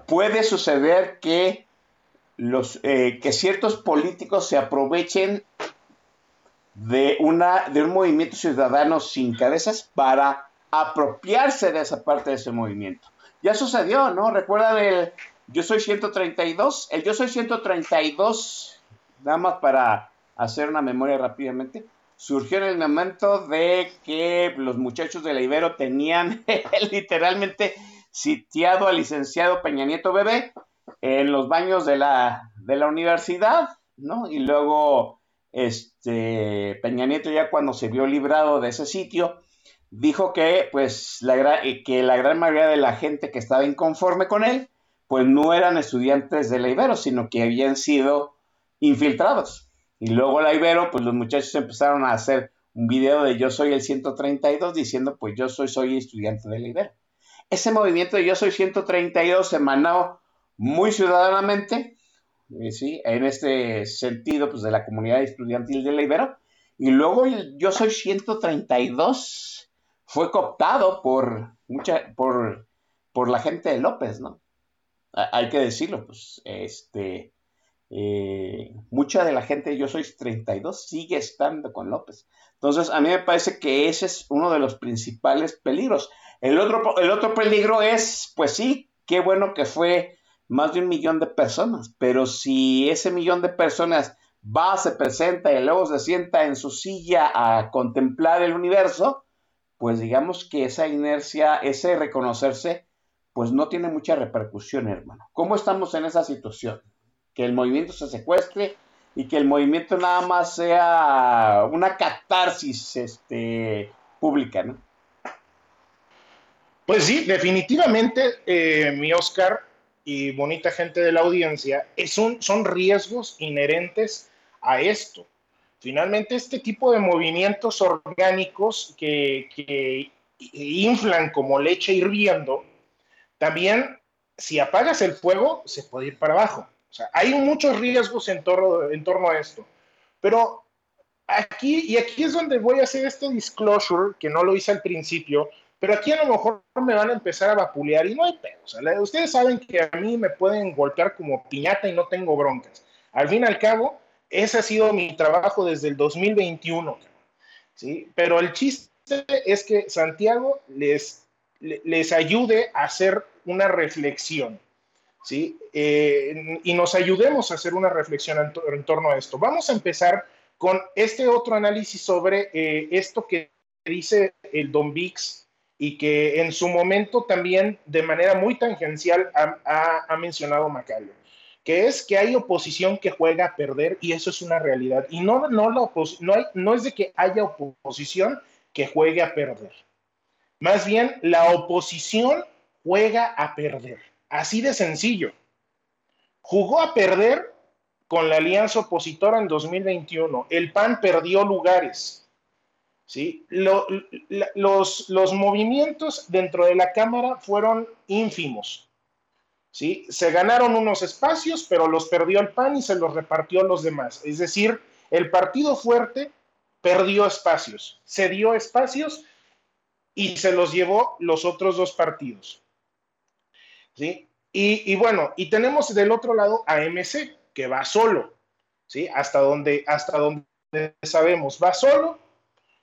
Puede suceder que, los, eh, que ciertos políticos se aprovechen de, una, de un movimiento ciudadano sin cabezas para apropiarse de esa parte de ese movimiento. Ya sucedió, ¿no? Recuerdan el Yo Soy 132. El Yo Soy 132, nada más para hacer una memoria rápidamente, surgió en el momento de que los muchachos de la Ibero tenían literalmente sitiado al licenciado Peña Nieto Bebé en los baños de la, de la universidad, ¿no? Y luego, este, Peña Nieto ya cuando se vio librado de ese sitio, dijo que, pues, que la gran mayoría de la gente que estaba inconforme con él, pues no eran estudiantes de la Ibero, sino que habían sido infiltrados. Y luego la Ibero, pues los muchachos empezaron a hacer un video de Yo soy el 132 diciendo, pues yo soy, soy estudiante de la Ibero. Ese movimiento de Yo soy 132 se emanó muy ciudadanamente, eh, ¿sí? en este sentido, pues de la comunidad estudiantil de la Ibero. Y luego Yo soy 132 fue cooptado por, mucha, por, por la gente de López, ¿no? Hay que decirlo, pues, este, eh, mucha de la gente, yo soy 32, sigue estando con López. Entonces, a mí me parece que ese es uno de los principales peligros. El otro, el otro peligro es, pues sí, qué bueno que fue más de un millón de personas, pero si ese millón de personas va, se presenta y luego se sienta en su silla a contemplar el universo, pues digamos que esa inercia, ese reconocerse, pues no tiene mucha repercusión, hermano. ¿Cómo estamos en esa situación? que el movimiento se secuestre y que el movimiento nada más sea una catarsis este, pública, ¿no? Pues sí, definitivamente, eh, mi Oscar, y bonita gente de la audiencia, es un, son riesgos inherentes a esto. Finalmente, este tipo de movimientos orgánicos que, que inflan como leche hirviendo, también si apagas el fuego, se puede ir para abajo. O sea, hay muchos riesgos en torno, en torno a esto. Pero aquí, y aquí es donde voy a hacer este disclosure, que no lo hice al principio, pero aquí a lo mejor me van a empezar a vapulear y no hay pedo. O sea, ustedes saben que a mí me pueden golpear como piñata y no tengo broncas. Al fin y al cabo, ese ha sido mi trabajo desde el 2021. ¿sí? Pero el chiste es que Santiago les, les ayude a hacer una reflexión. ¿sí? Eh, y nos ayudemos a hacer una reflexión en, torno a esto. Vamos a empezar con este otro análisis sobre eh, esto que dice el Don Vix y que en su momento también de manera muy tangencial ha, mencionado Macario, que es que hay oposición que juega a perder y eso es una realidad. Y no, no es de que haya oposición que juegue a perder. Más bien, la oposición juega a perder. Así de sencillo. Jugó a perder con la alianza opositora en 2021. El PAN perdió lugares. ¿sí? los, los movimientos dentro de la Cámara fueron ínfimos. ¿sí? Se ganaron unos espacios, pero los perdió el PAN y se los repartió a los demás. Es decir, el partido fuerte perdió espacios, cedió espacios y se los llevó los otros dos partidos. ¿Sí? Y, bueno, y tenemos del otro lado a MC, que va solo, ¿sí? Hasta donde, hasta donde sabemos, va solo,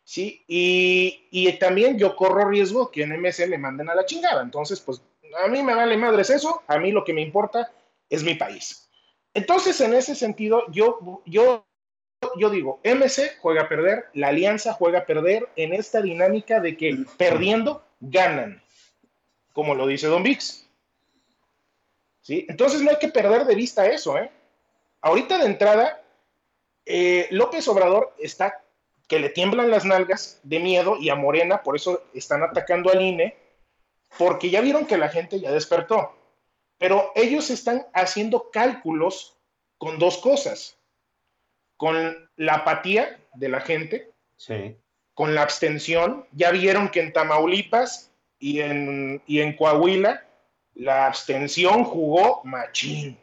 ¿sí? Y, y también yo corro riesgo que en MC me manden a la chingada. Entonces, pues a mí me vale madres eso, a mí lo que me importa es mi país. Entonces, en ese sentido, yo, yo, yo digo, MC juega a perder, la alianza juega a perder en esta dinámica de que perdiendo ganan, como lo dice Don Vix. Entonces no hay que perder de vista eso, ¿eh? Ahorita de entrada, eh, López Obrador está que le tiemblan las nalgas de miedo y a Morena, por eso están atacando al INE, porque ya vieron que la gente ya despertó. Pero ellos están haciendo cálculos con dos cosas, con la apatía de la gente, con la abstención. Ya vieron que en Tamaulipas y en, y en Coahuila la abstención jugó machín.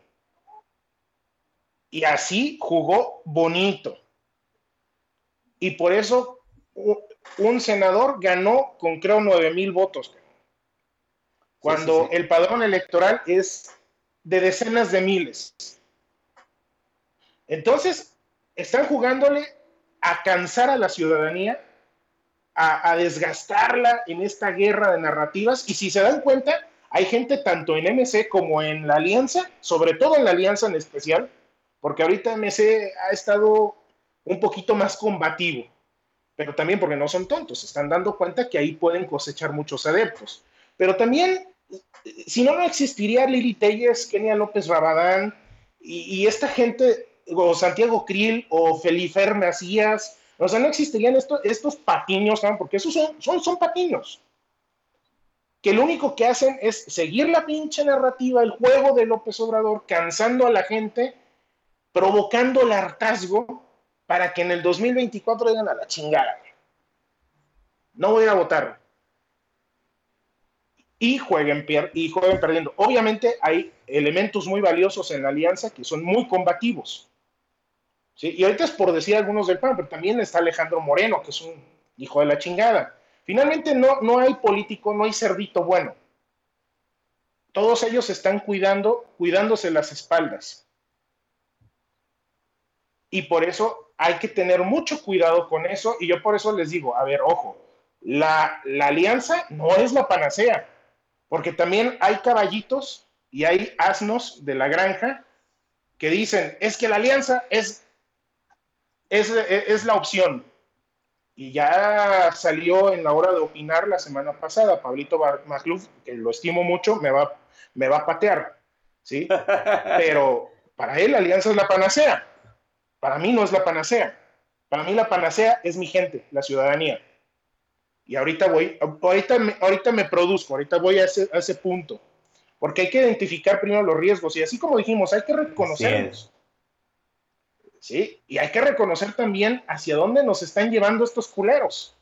Y así jugó bonito. Y por eso un senador ganó con creo nueve mil votos. Cuando el padrón electoral es de decenas de miles. Entonces, están jugándole a cansar a la ciudadanía, a, a desgastarla en esta guerra de narrativas. Y si se dan cuenta, hay gente tanto en MC como en la Alianza, sobre todo en la Alianza en especial, porque ahorita MC ha estado un poquito más combativo, pero también porque no son tontos, se están dando cuenta que ahí pueden cosechar muchos adeptos. Pero también, si no, no existiría Lili Telles, Kenia López Rabadán y, esta gente, o Santiago Krill o Felifer Macías, o sea, no existirían estos patiños, porque esos son, son, son patiños que lo único que hacen es seguir la pinche narrativa, el juego de López Obrador, cansando a la gente, provocando el hartazgo para que en el 2024 digan a la chingada. No voy a votar. Y jueguen, y jueguen perdiendo. Obviamente hay elementos muy valiosos en la alianza que son muy combativos. ¿sí? Y ahorita es por decir algunos del PAN, pero también está Alejandro Moreno, que es un hijo de la chingada. Finalmente no, no hay político, no hay cerdito bueno. Todos ellos están cuidando, cuidándose las espaldas. Y por eso hay que tener mucho cuidado con eso. Y yo por eso les digo, a ver, ojo, la, la alianza no es la panacea, porque también hay caballitos y hay asnos de la granja que dicen, es que la alianza es, es, es la opción y ya salió en la hora de opinar la semana pasada. Pablito Macluf, que lo estimo mucho, me va, me va a patear, ¿sí? Pero para él la alianza es la panacea. Para mí no es la panacea. Para mí la panacea es mi gente, la ciudadanía. Y ahorita voy, ahorita me, ahorita me produzco, ahorita voy a ese, a ese punto. porque hay que identificar primero los riesgos y así como dijimos, hay que reconocerlos. ¿Sí? Y hay que reconocer también hacia dónde nos están llevando estos culeros.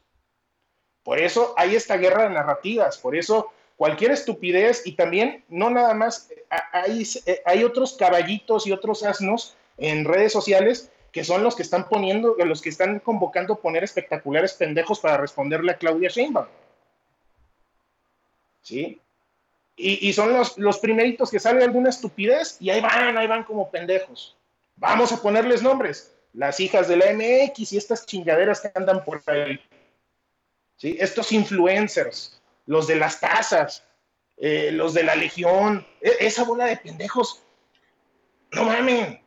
Por eso hay esta guerra de narrativas, por eso cualquier estupidez y también no nada más, hay, hay otros caballitos y otros asnos en redes sociales que son los que están poniendo, los que están convocando poner espectaculares pendejos para responderle a Claudia Sheinbaum. ¿Sí? Y, son los, los primeritos que sale alguna estupidez y ahí van, ahí van como pendejos. Vamos a ponerles nombres. Las hijas de la MX y estas chingaderas que andan por ahí. Estos influencers, los de las tazas, eh, los de la Legión, e, esa bola de pendejos. No mamen.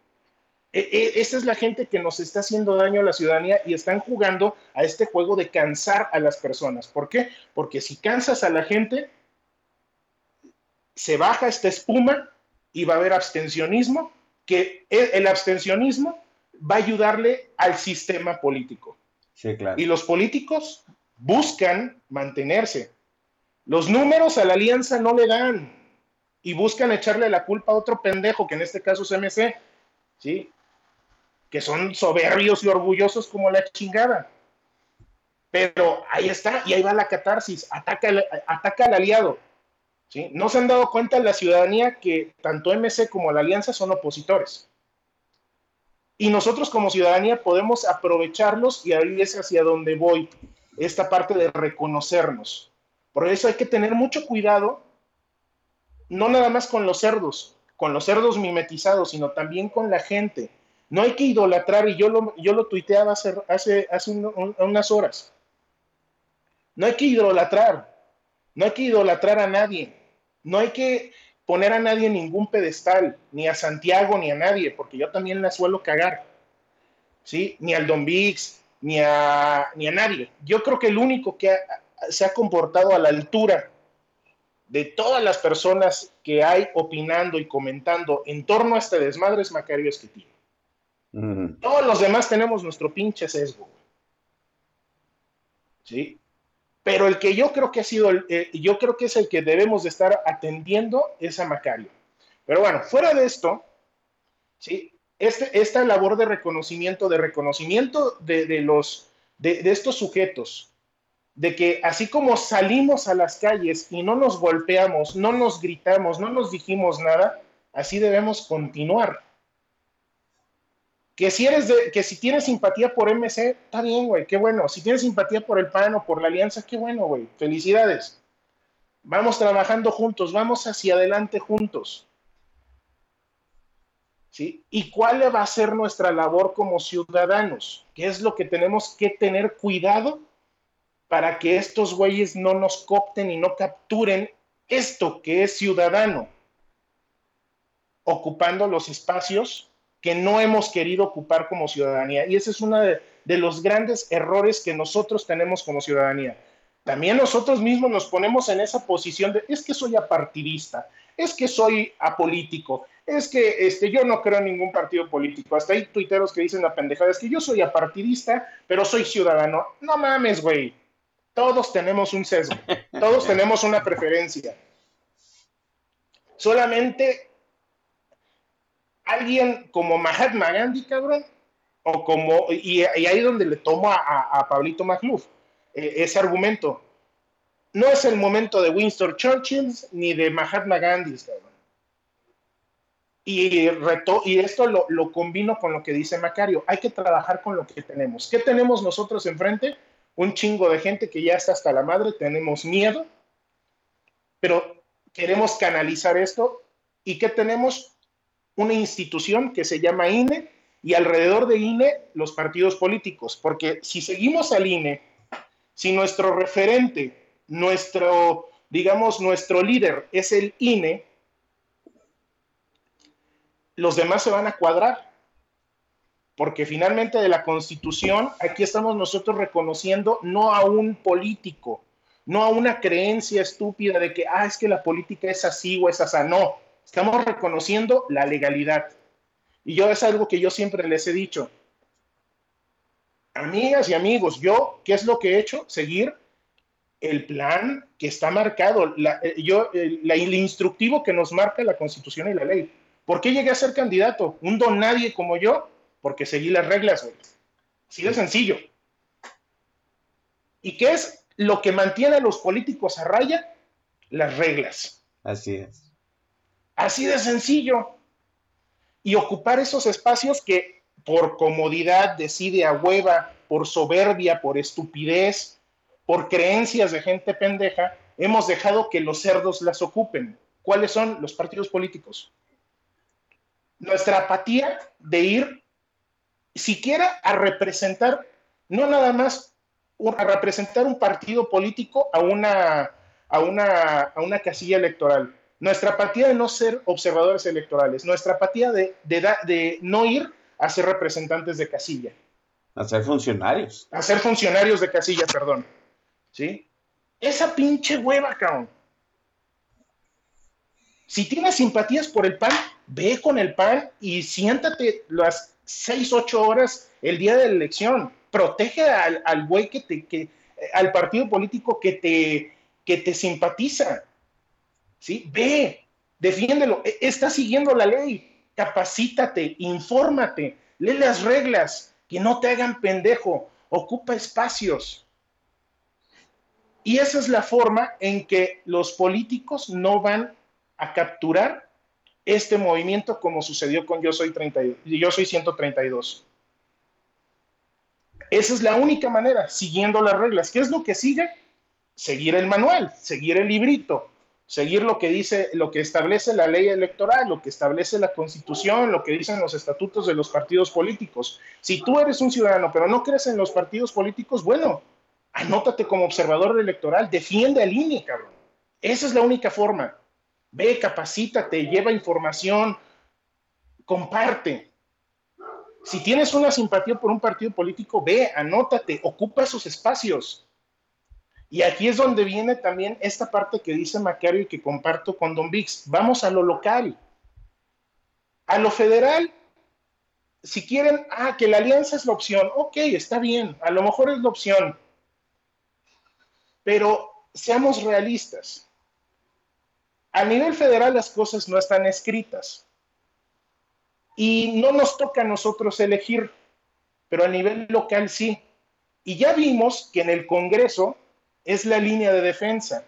E, e, esa es la gente que nos está haciendo daño a la ciudadanía y están jugando a este juego de cansar a las personas. ¿Por qué? Porque si cansas a la gente, se baja esta espuma y va a haber abstencionismo, que el abstencionismo va a ayudarle al sistema político. Sí, claro. Y los políticos buscan mantenerse. Los números a la alianza no le dan y buscan echarle la culpa a otro pendejo, que en este caso es MC, ¿sí? Que son soberbios y orgullosos como la chingada. Pero ahí está, y ahí va la catarsis, ataca, ataca al aliado. No se han dado cuenta la ciudadanía que tanto MC como la alianza son opositores. Y nosotros como ciudadanía podemos aprovecharlos y ahí es hacia donde voy, esta parte de reconocernos. Por eso hay que tener mucho cuidado, no nada más con los cerdos, con los cerdos mimetizados, sino también con la gente. No hay que idolatrar, y yo lo, yo lo tuiteaba hace, hace, hace unas horas. No hay que idolatrar, no hay que idolatrar a nadie, no hay que poner a nadie en ningún pedestal, ni a Santiago, ni a nadie, porque yo también la suelo cagar. ¿Sí? Ni al Don Vix, ni a, ni a nadie. Yo creo que el único que se ha comportado a la altura de todas las personas que hay opinando y comentando en torno a este desmadre es Macario Esquetino. Todos los demás tenemos nuestro pinche sesgo. ¿Sí? Pero el que yo creo que ha sido, eh, yo creo que es el que debemos de estar atendiendo es a Macario. Pero bueno, fuera de esto, ¿sí? Este, esta labor de reconocimiento, de reconocimiento de, los, de, estos sujetos, de que así como salimos a las calles y no nos golpeamos, no nos gritamos, no nos dijimos nada, así debemos continuar. Que si eres de, que si tienes simpatía por MC, está bien, güey, qué bueno. Si tienes simpatía por el PAN o por la Alianza, qué bueno, güey. Felicidades. Vamos trabajando juntos, vamos hacia adelante juntos. ¿Y cuál va a ser nuestra labor como ciudadanos? ¿Qué es lo que tenemos que tener cuidado para que estos güeyes no nos copten y no capturen esto que es ciudadano, ocupando los espacios que no hemos querido ocupar como ciudadanía. Y ese es uno de, de los grandes errores que nosotros tenemos como ciudadanía. También nosotros mismos nos ponemos en esa posición de, es que soy apartidista, es que soy apolítico, es que este, yo no creo en ningún partido político. Hasta hay tuiteros que dicen la pendejada, es que yo soy apartidista, pero soy ciudadano. No mames, güey. Todos tenemos un sesgo, todos tenemos una preferencia. Solamente alguien como Mahatma Gandhi, cabrón, o como, y, ahí donde le tomo a, Pablito Magluf eh, ese argumento. No es el momento de Winston Churchill ni de Mahatma Gandhi, cabrón. Y, y esto lo, lo, combino con lo que dice Macario. Hay que trabajar con lo que tenemos. ¿Qué tenemos nosotros enfrente? Un chingo de gente que ya está hasta la madre, tenemos miedo, pero queremos canalizar esto. ¿Y qué tenemos? Una institución que se llama INE y alrededor de INE los partidos políticos. Porque si seguimos al INE, si nuestro referente, nuestro, digamos, nuestro líder es el INE, los demás se van a cuadrar. Porque finalmente de la constitución, aquí estamos nosotros reconociendo no a un político, no a una creencia estúpida de que, ah, es que la política es así o es así. No, estamos reconociendo la legalidad. Y yo es algo que yo siempre les he dicho. Amigas y amigos, yo, ¿qué es lo que he hecho? Seguir el plan que está marcado, la, eh, yo, la- el instructivo que nos marca la Constitución y la ley. ¿Por qué llegué a ser candidato? Un don nadie como yo, porque seguí las reglas, güey. Así de sencillo. ¿Y qué es lo que mantiene a los políticos a raya? Las reglas. Así es. Así de sencillo. Y ocupar esos espacios que por comodidad decide a hueva, por soberbia, por estupidez, por creencias de gente pendeja, hemos dejado que los cerdos las ocupen. ¿Cuáles son los partidos políticos? Nuestra apatía de ir siquiera a representar, no nada más a representar un partido político a una, a una, a una casilla electoral. Nuestra apatía de no ser observadores electorales, nuestra apatía de, de, da- de no ir a ser representantes de casilla, A ser funcionarios. a ser funcionarios de casilla, perdón. ¿Sí? Esa pinche hueva, cabrón. Si tienes simpatías por el PAN, ve con el PAN y siéntate las 6, 8 horas el día de la elección. Protege al, al güey que te, que, al partido político que te, que te simpatiza. ¿Sí? Ve, defiéndelo. E- Está siguiendo la ley. Capacítate, infórmate, lee las reglas, que no te hagan pendejo, ocupa espacios. Y esa es la forma en que los políticos no van a capturar este movimiento como sucedió con Yo Soy 32, Yo Soy 132. Esa es la única manera, siguiendo las reglas. ¿Qué es lo que sigue? Seguir el manual, seguir el librito, seguir lo que dice, lo que establece la ley electoral, lo que establece la constitución, lo que dicen los estatutos de los partidos políticos. Si tú eres un ciudadano pero no crees en los partidos políticos, bueno, anótate como observador electoral, defiende al INE, cabrón. Esa es la única forma. Ve, capacítate, lleva información, comparte. Si tienes una simpatía por un partido político, ve, anótate, ocupa esos espacios. Y aquí es donde viene también esta parte que dice Macario y que comparto con Don Vix. Vamos a lo local. A lo federal, si quieren, ah, que la alianza es la opción, ok, está bien, a lo mejor es la opción. Pero seamos realistas. A nivel federal las cosas no están escritas. Y no nos toca a nosotros elegir, pero a nivel local sí. Y ya vimos que en el Congreso es la línea de defensa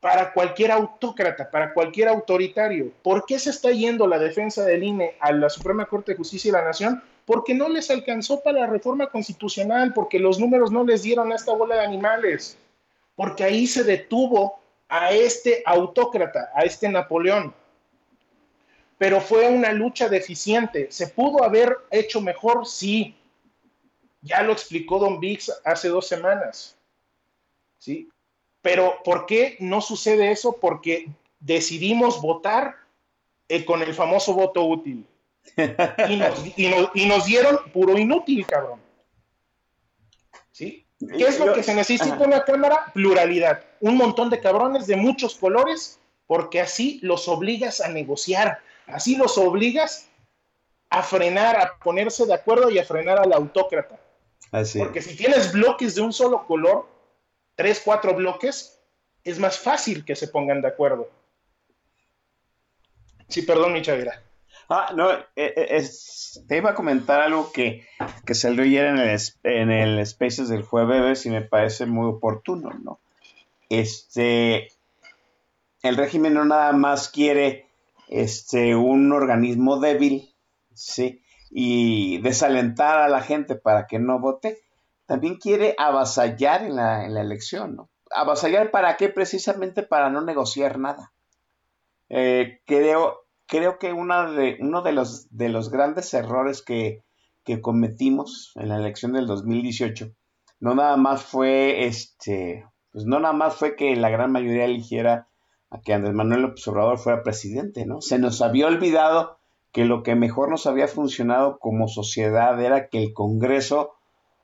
para cualquier autócrata, para cualquier autoritario. ¿Por qué se está yendo la defensa del INE a la Suprema Corte de Justicia de la Nación? Porque no les alcanzó para la reforma constitucional, porque los números no les dieron a esta bola de animales, porque ahí se detuvo a este autócrata, a este Napoleón. Pero fue una lucha deficiente. ¿Se pudo haber hecho mejor? Sí. Ya lo explicó Don Vix hace dos semanas. ¿Sí? Pero ¿por qué no sucede eso? Porque decidimos votar eh, con el famoso voto útil. Y nos, y nos- y nos dieron puro inútil, cabrón. ¿Sí? ¿Qué es lo que se necesita en una cámara? Pluralidad. Un montón de cabrones de muchos colores, porque así los obligas a negociar, así los obligas a frenar, a ponerse de acuerdo y a frenar al autócrata. Así Porque si tienes bloques de un solo color, tres, cuatro bloques, es más fácil que se pongan de acuerdo. Sí, perdón, mi chavira. Ah, no, eh, eh, te iba a comentar algo que, que salió ayer en el, en el Spaces del jueves y me parece muy oportuno, ¿no? Este, el régimen no nada más quiere este, un organismo débil, ¿sí? Y desalentar a la gente para que no vote, también quiere avasallar en la, en la elección, ¿no? ¿Avasallar para qué? Precisamente para no negociar nada. Eh, creo, creo que una de, uno de los, de los grandes errores que, que cometimos en la elección del 2018 no nada más fue este, pues no nada más fue que la gran mayoría eligiera a que Andrés Manuel López Obrador fuera presidente, ¿no? Se nos había olvidado que lo que mejor nos había funcionado como sociedad era que el Congreso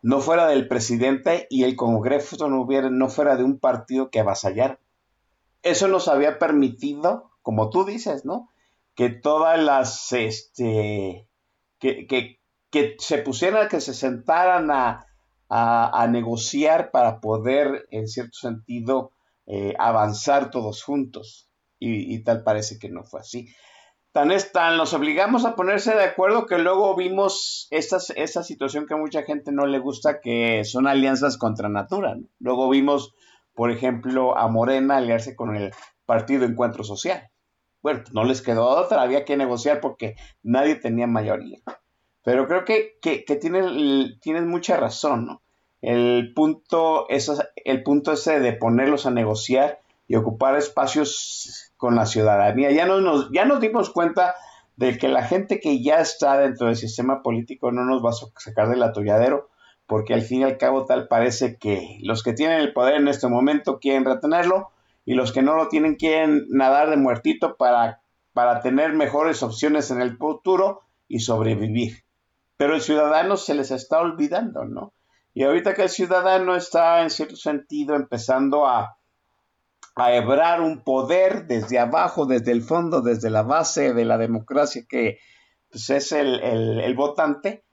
no fuera del presidente y el Congreso no, hubiera, no fuera de un partido que avasallara. Eso nos había permitido, como tú dices, ¿no? Que todas las, este, que, que, que se pusieran, que se sentaran a, a, negociar para poder, en cierto sentido, eh, avanzar todos juntos. Y, tal parece que no fue así. Tan es tan, nos obligamos a ponerse de acuerdo que luego vimos esta, situación que a mucha gente no le gusta, que son alianzas contra natura. Luego vimos, por ejemplo, a Morena aliarse con el Partido Encuentro Social. Bueno, no les quedó otra, había que negociar porque nadie tenía mayoría. Pero creo que, que, que tienen, mucha razón, ¿no? El punto, es, el punto ese de ponerlos a negociar y ocupar espacios con la ciudadanía. Ya nos, ya nos dimos cuenta de que la gente que ya está dentro del sistema político no nos va a sacar del atolladero, porque al fin y al cabo tal parece que los que tienen el poder en este momento quieren retenerlo y los que no lo tienen quieren nadar de muertito para, para tener mejores opciones en el futuro y sobrevivir. Pero el ciudadano se les está olvidando, ¿no? Y ahorita que el ciudadano está en cierto sentido empezando a, a hebrar un poder desde abajo, desde el fondo, desde la base de la democracia que pues, es el, el, votante,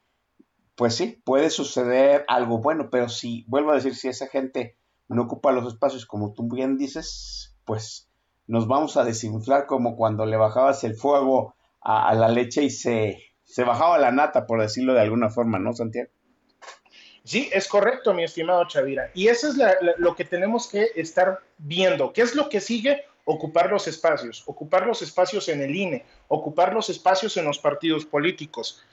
pues sí, puede suceder algo bueno, pero si, vuelvo a decir, si esa gente no ocupa los espacios como tú bien dices, pues nos vamos a desinflar como cuando le bajabas el fuego a, la leche y se, se bajaba la nata, por decirlo de alguna forma, ¿no, Santiago? Sí, es correcto, mi estimado Chavira. Y eso es lo que tenemos que estar viendo. ¿Qué es lo que sigue? Ocupar los espacios, ocupar los espacios en el INE, ocupar los espacios en los partidos políticos.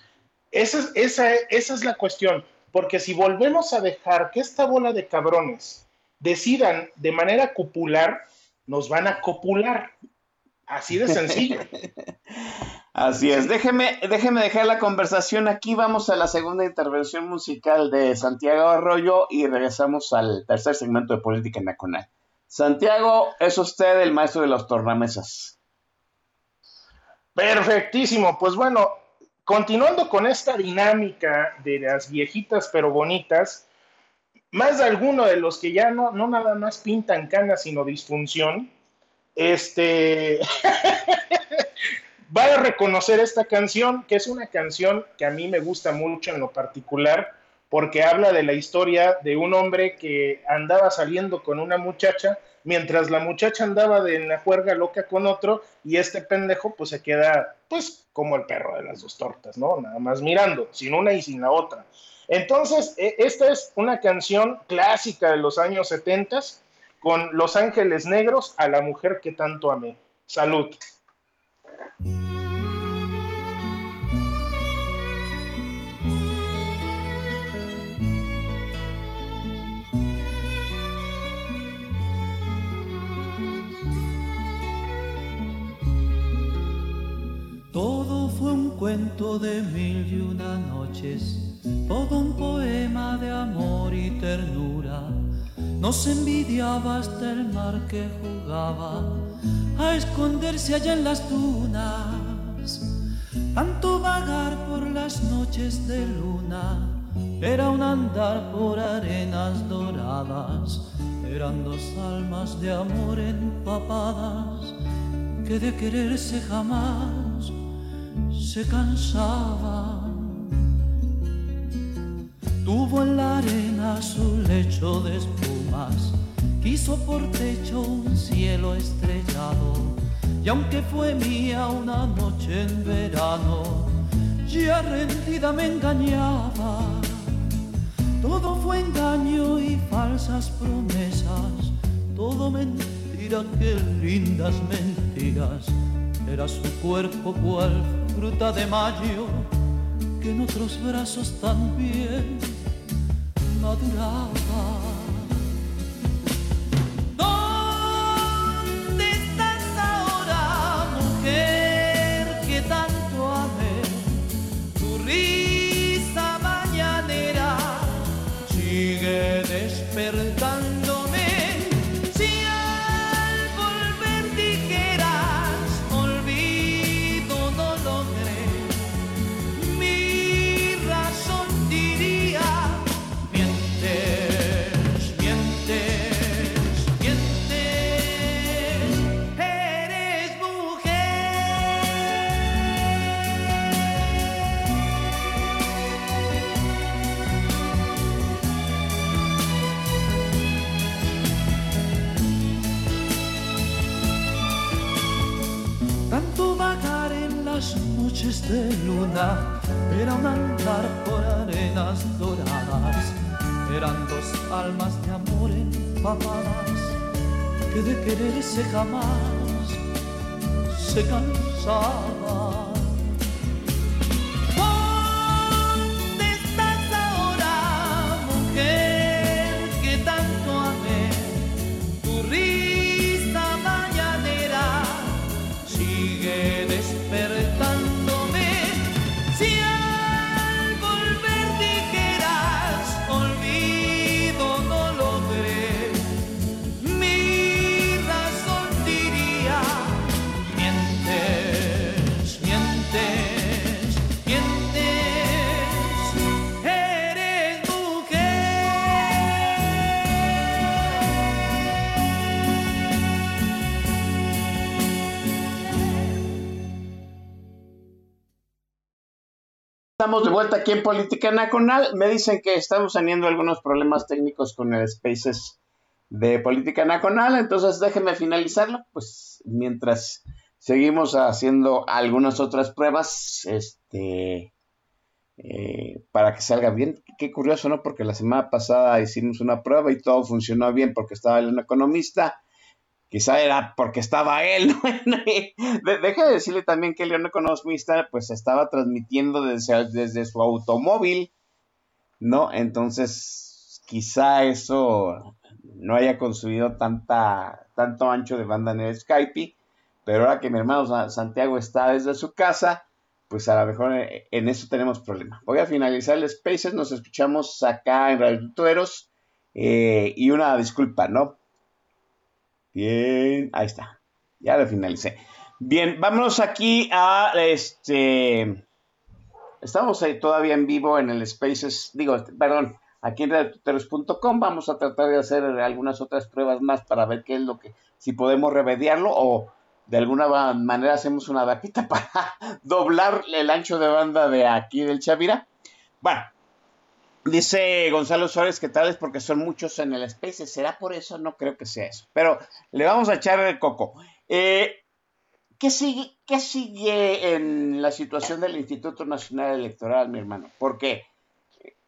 Esa, esa, esa es la cuestión, porque si volvemos a dejar que esta bola de cabrones decidan de manera cupular, nos van a copular. Así de sencillo. Así es. Déjeme, déjeme dejar la conversación aquí. Vamos a la segunda intervención musical de Santiago Arroyo y regresamos al tercer segmento de Política Nacional. Santiago, es usted el maestro de los tornamesas. Perfectísimo. Pues bueno, continuando con esta dinámica de las viejitas pero bonitas, más de alguno de los que ya no, no nada más pintan canas, sino disfunción, este, va a reconocer esta canción, que es una canción que a mí me gusta mucho en lo particular, porque habla de la historia de un hombre que andaba saliendo con una muchacha, mientras la muchacha andaba de la juerga loca con otro, y este pendejo pues se queda pues como el perro de las dos tortas, ¿no? Nada más mirando, sin una y sin la otra. Entonces, e, esta es una canción clásica de los años 70 con Los Ángeles Negros a la mujer que tanto amé. Salud. Todo fue un cuento de mil y una noches todo un poema de amor y ternura. Nos envidiaba hasta el mar que jugaba a esconderse allá en las dunas. Tanto vagar por las noches de luna era un andar por arenas doradas. Eran dos almas de amor empapadas que de quererse jamás se cansaban. Tuvo en la arena su lecho de espumas, quiso por techo un cielo estrellado, y aunque fue mía una noche en verano, ya rendida me engañaba. Todo fue engaño y falsas promesas, todo mentira, qué lindas mentiras. Era su cuerpo cual fruta de mayo que en otros brazos también maduraba. ¿Dónde estás ahora, mujer? De luna era un andar por arenas doradas. Eran dos almas de amor empapadas que de quererse jamás se cansaban. Vuelta aquí en Política Nacional. Me dicen que estamos teniendo algunos problemas técnicos con el Spaces de Política Nacional, entonces déjenme finalizarlo, pues mientras seguimos haciendo algunas otras pruebas, este, eh, para que salga bien. Qué curioso, ¿no? Porque la semana pasada hicimos una prueba y todo funcionó bien porque estaba el economista Quizá era porque estaba él, ¿no? Deje de decirle también que León Economista pues estaba transmitiendo desde, desde su automóvil, ¿no? Entonces, quizá eso no haya consumido tanta, tanto ancho de banda en el Skype, pero ahora que mi hermano Santiago está desde su casa, pues a lo mejor eh, en eso tenemos problema. Voy a finalizar el Spaces, nos escuchamos acá en Radio Tuteros, eh, y una disculpa, ¿no? Bien, ahí está. Ya lo finalicé. Bien, vámonos aquí a este. Estamos todavía en vivo en el Spaces, digo, perdón, aquí en radiotuteros.com. Vamos a tratar de hacer algunas otras pruebas más para ver qué es lo que, si podemos remediarlo o de alguna manera hacemos una vaquita para doblar el ancho de banda de aquí del Chavira. Bueno, Dice Gonzalo Suárez que tal es porque son muchos en el Space. ¿Será por eso? No creo que sea eso. Pero le vamos a echar el coco. Eh, ¿qué, sigue, ¿Qué sigue en la situación del Instituto Nacional Electoral, mi hermano? Porque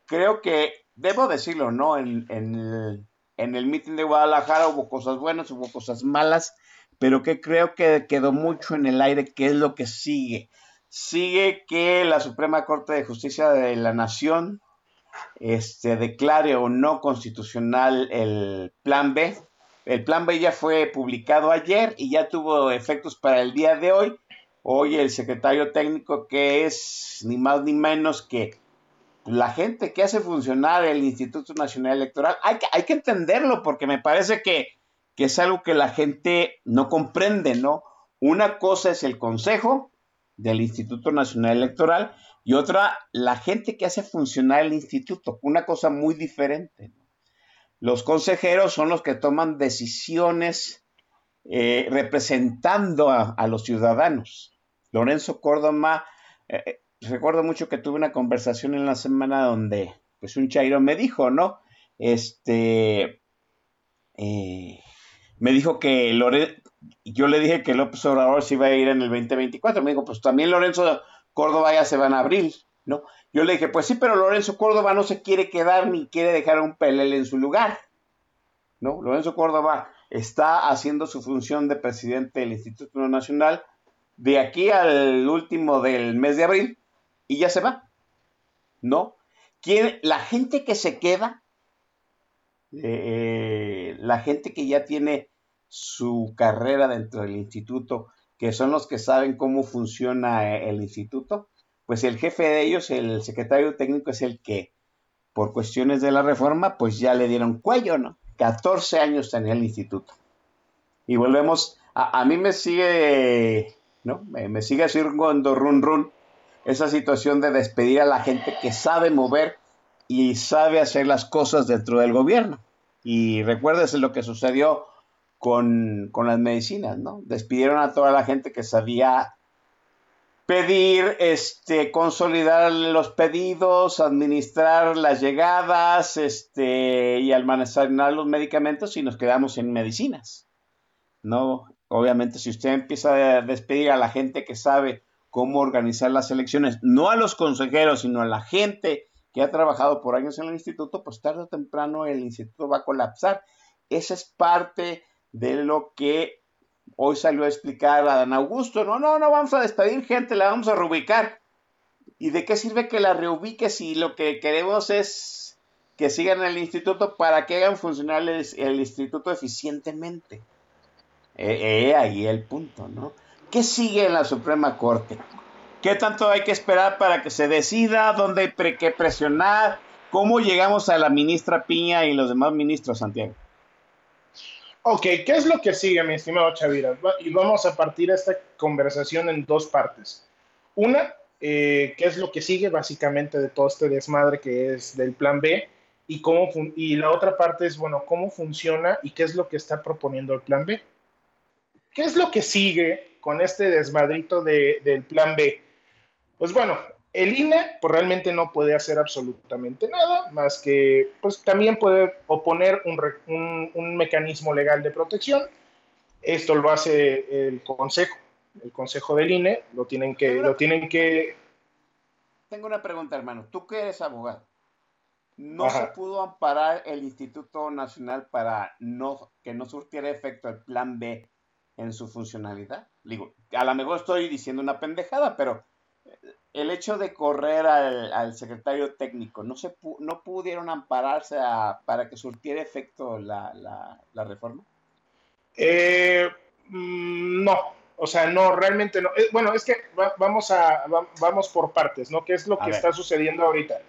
creo que, debo decirlo, ¿no? En, en el, en el meeting de Guadalajara hubo cosas buenas, hubo cosas malas, pero que creo que quedó mucho en el aire qué es lo que sigue. Sigue que la Suprema Corte de Justicia de la Nación este, declare o no constitucional el plan B. El plan B ya fue publicado ayer y ya tuvo efectos para el día de hoy. Hoy el secretario técnico que es ni más ni menos que la gente que hace funcionar el Instituto Nacional Electoral. Hay que, hay que entenderlo porque me parece que, que es algo que la gente no comprende, ¿no? Una cosa es el Consejo del Instituto Nacional Electoral y otra, la gente que hace funcionar el instituto, una cosa muy diferente. Los consejeros son los que toman decisiones eh, representando a, los ciudadanos. Lorenzo Córdoba, eh, eh, recuerdo mucho que tuve una conversación en la semana donde pues un chairo me dijo, ¿no? Este, me dijo que Lorenzo, yo le dije que López Obrador se iba a ir en el 2024, me dijo, pues también Lorenzo Córdoba ya se va en abril, ¿no? Yo le dije, pues sí, pero Lorenzo Córdoba no se quiere quedar ni quiere dejar un pelele en su lugar, ¿no? Lorenzo Córdoba está haciendo su función de presidente del Instituto Nacional de aquí al último del mes de abril y ya se va, ¿no? ¿Quién, la gente que se queda, eh, la gente que ya tiene su carrera dentro del instituto, que son los que saben cómo funciona eh, el instituto, pues el jefe de ellos, el secretario técnico, es el que, por cuestiones de la reforma, pues ya le dieron cuello, ¿no? 14 años tenía el instituto. Y volvemos, a, mí me sigue, ¿no? Me, sigue haciendo run run esa situación de despedir a la gente que sabe mover y sabe hacer las cosas dentro del gobierno. Y recuérdese lo que sucedió con, las medicinas, ¿no? Despidieron a toda la gente que sabía pedir, este, consolidar los pedidos, administrar las llegadas, este, y almacenar los medicamentos y nos quedamos en medicinas, ¿no? Obviamente, si usted empieza a despedir a la gente que sabe cómo organizar las elecciones, no a los consejeros, sino a la gente que ha trabajado por años en el instituto, pues tarde o temprano el instituto va a colapsar. Esa es parte de lo que hoy salió a explicar a Augusto. No, no, no vamos a despedir gente, la vamos a reubicar. ¿Y de qué sirve que la reubique si lo que queremos es que sigan el instituto para que hagan funcionar el, instituto eficientemente? Eh, eh, ahí el punto, ¿no? ¿Qué sigue en la Suprema Corte? ¿Qué tanto hay que esperar para que se decida? ¿Dónde hay que presionar? ¿Cómo llegamos a la ministra Piña y los demás ministros, Santiago? Ok, ¿qué es lo que sigue, mi estimado Chavira? Y vamos a partir esta conversación en dos partes. Una, eh, ¿qué es lo que sigue básicamente de todo este desmadre que es del plan B? Y, cómo y la otra parte es, bueno, ¿cómo funciona y qué es lo que está proponiendo el plan B? ¿Qué es lo que sigue con este desmadrito del plan B? Pues bueno, el INE pues, realmente no puede hacer absolutamente nada, más que pues también puede oponer un, un, mecanismo legal de protección. Esto lo hace el Consejo, el Consejo del INE, lo tienen que... Lo tienen que... Tengo una pregunta, hermano. Tú que eres abogado, ¿no se pudo amparar el Instituto Nacional para no, que no surtiera efecto el Plan B en su funcionalidad? Digo, a lo mejor estoy diciendo una pendejada, pero el hecho de correr al, secretario técnico, ¿no, se no pudieron ampararse para que surtiera efecto la, reforma? Eh, mm, no, o sea, no, realmente no. Eh, bueno, es que vamos, a, vamos por partes, ¿no? ¿Qué es lo que está sucediendo ahorita?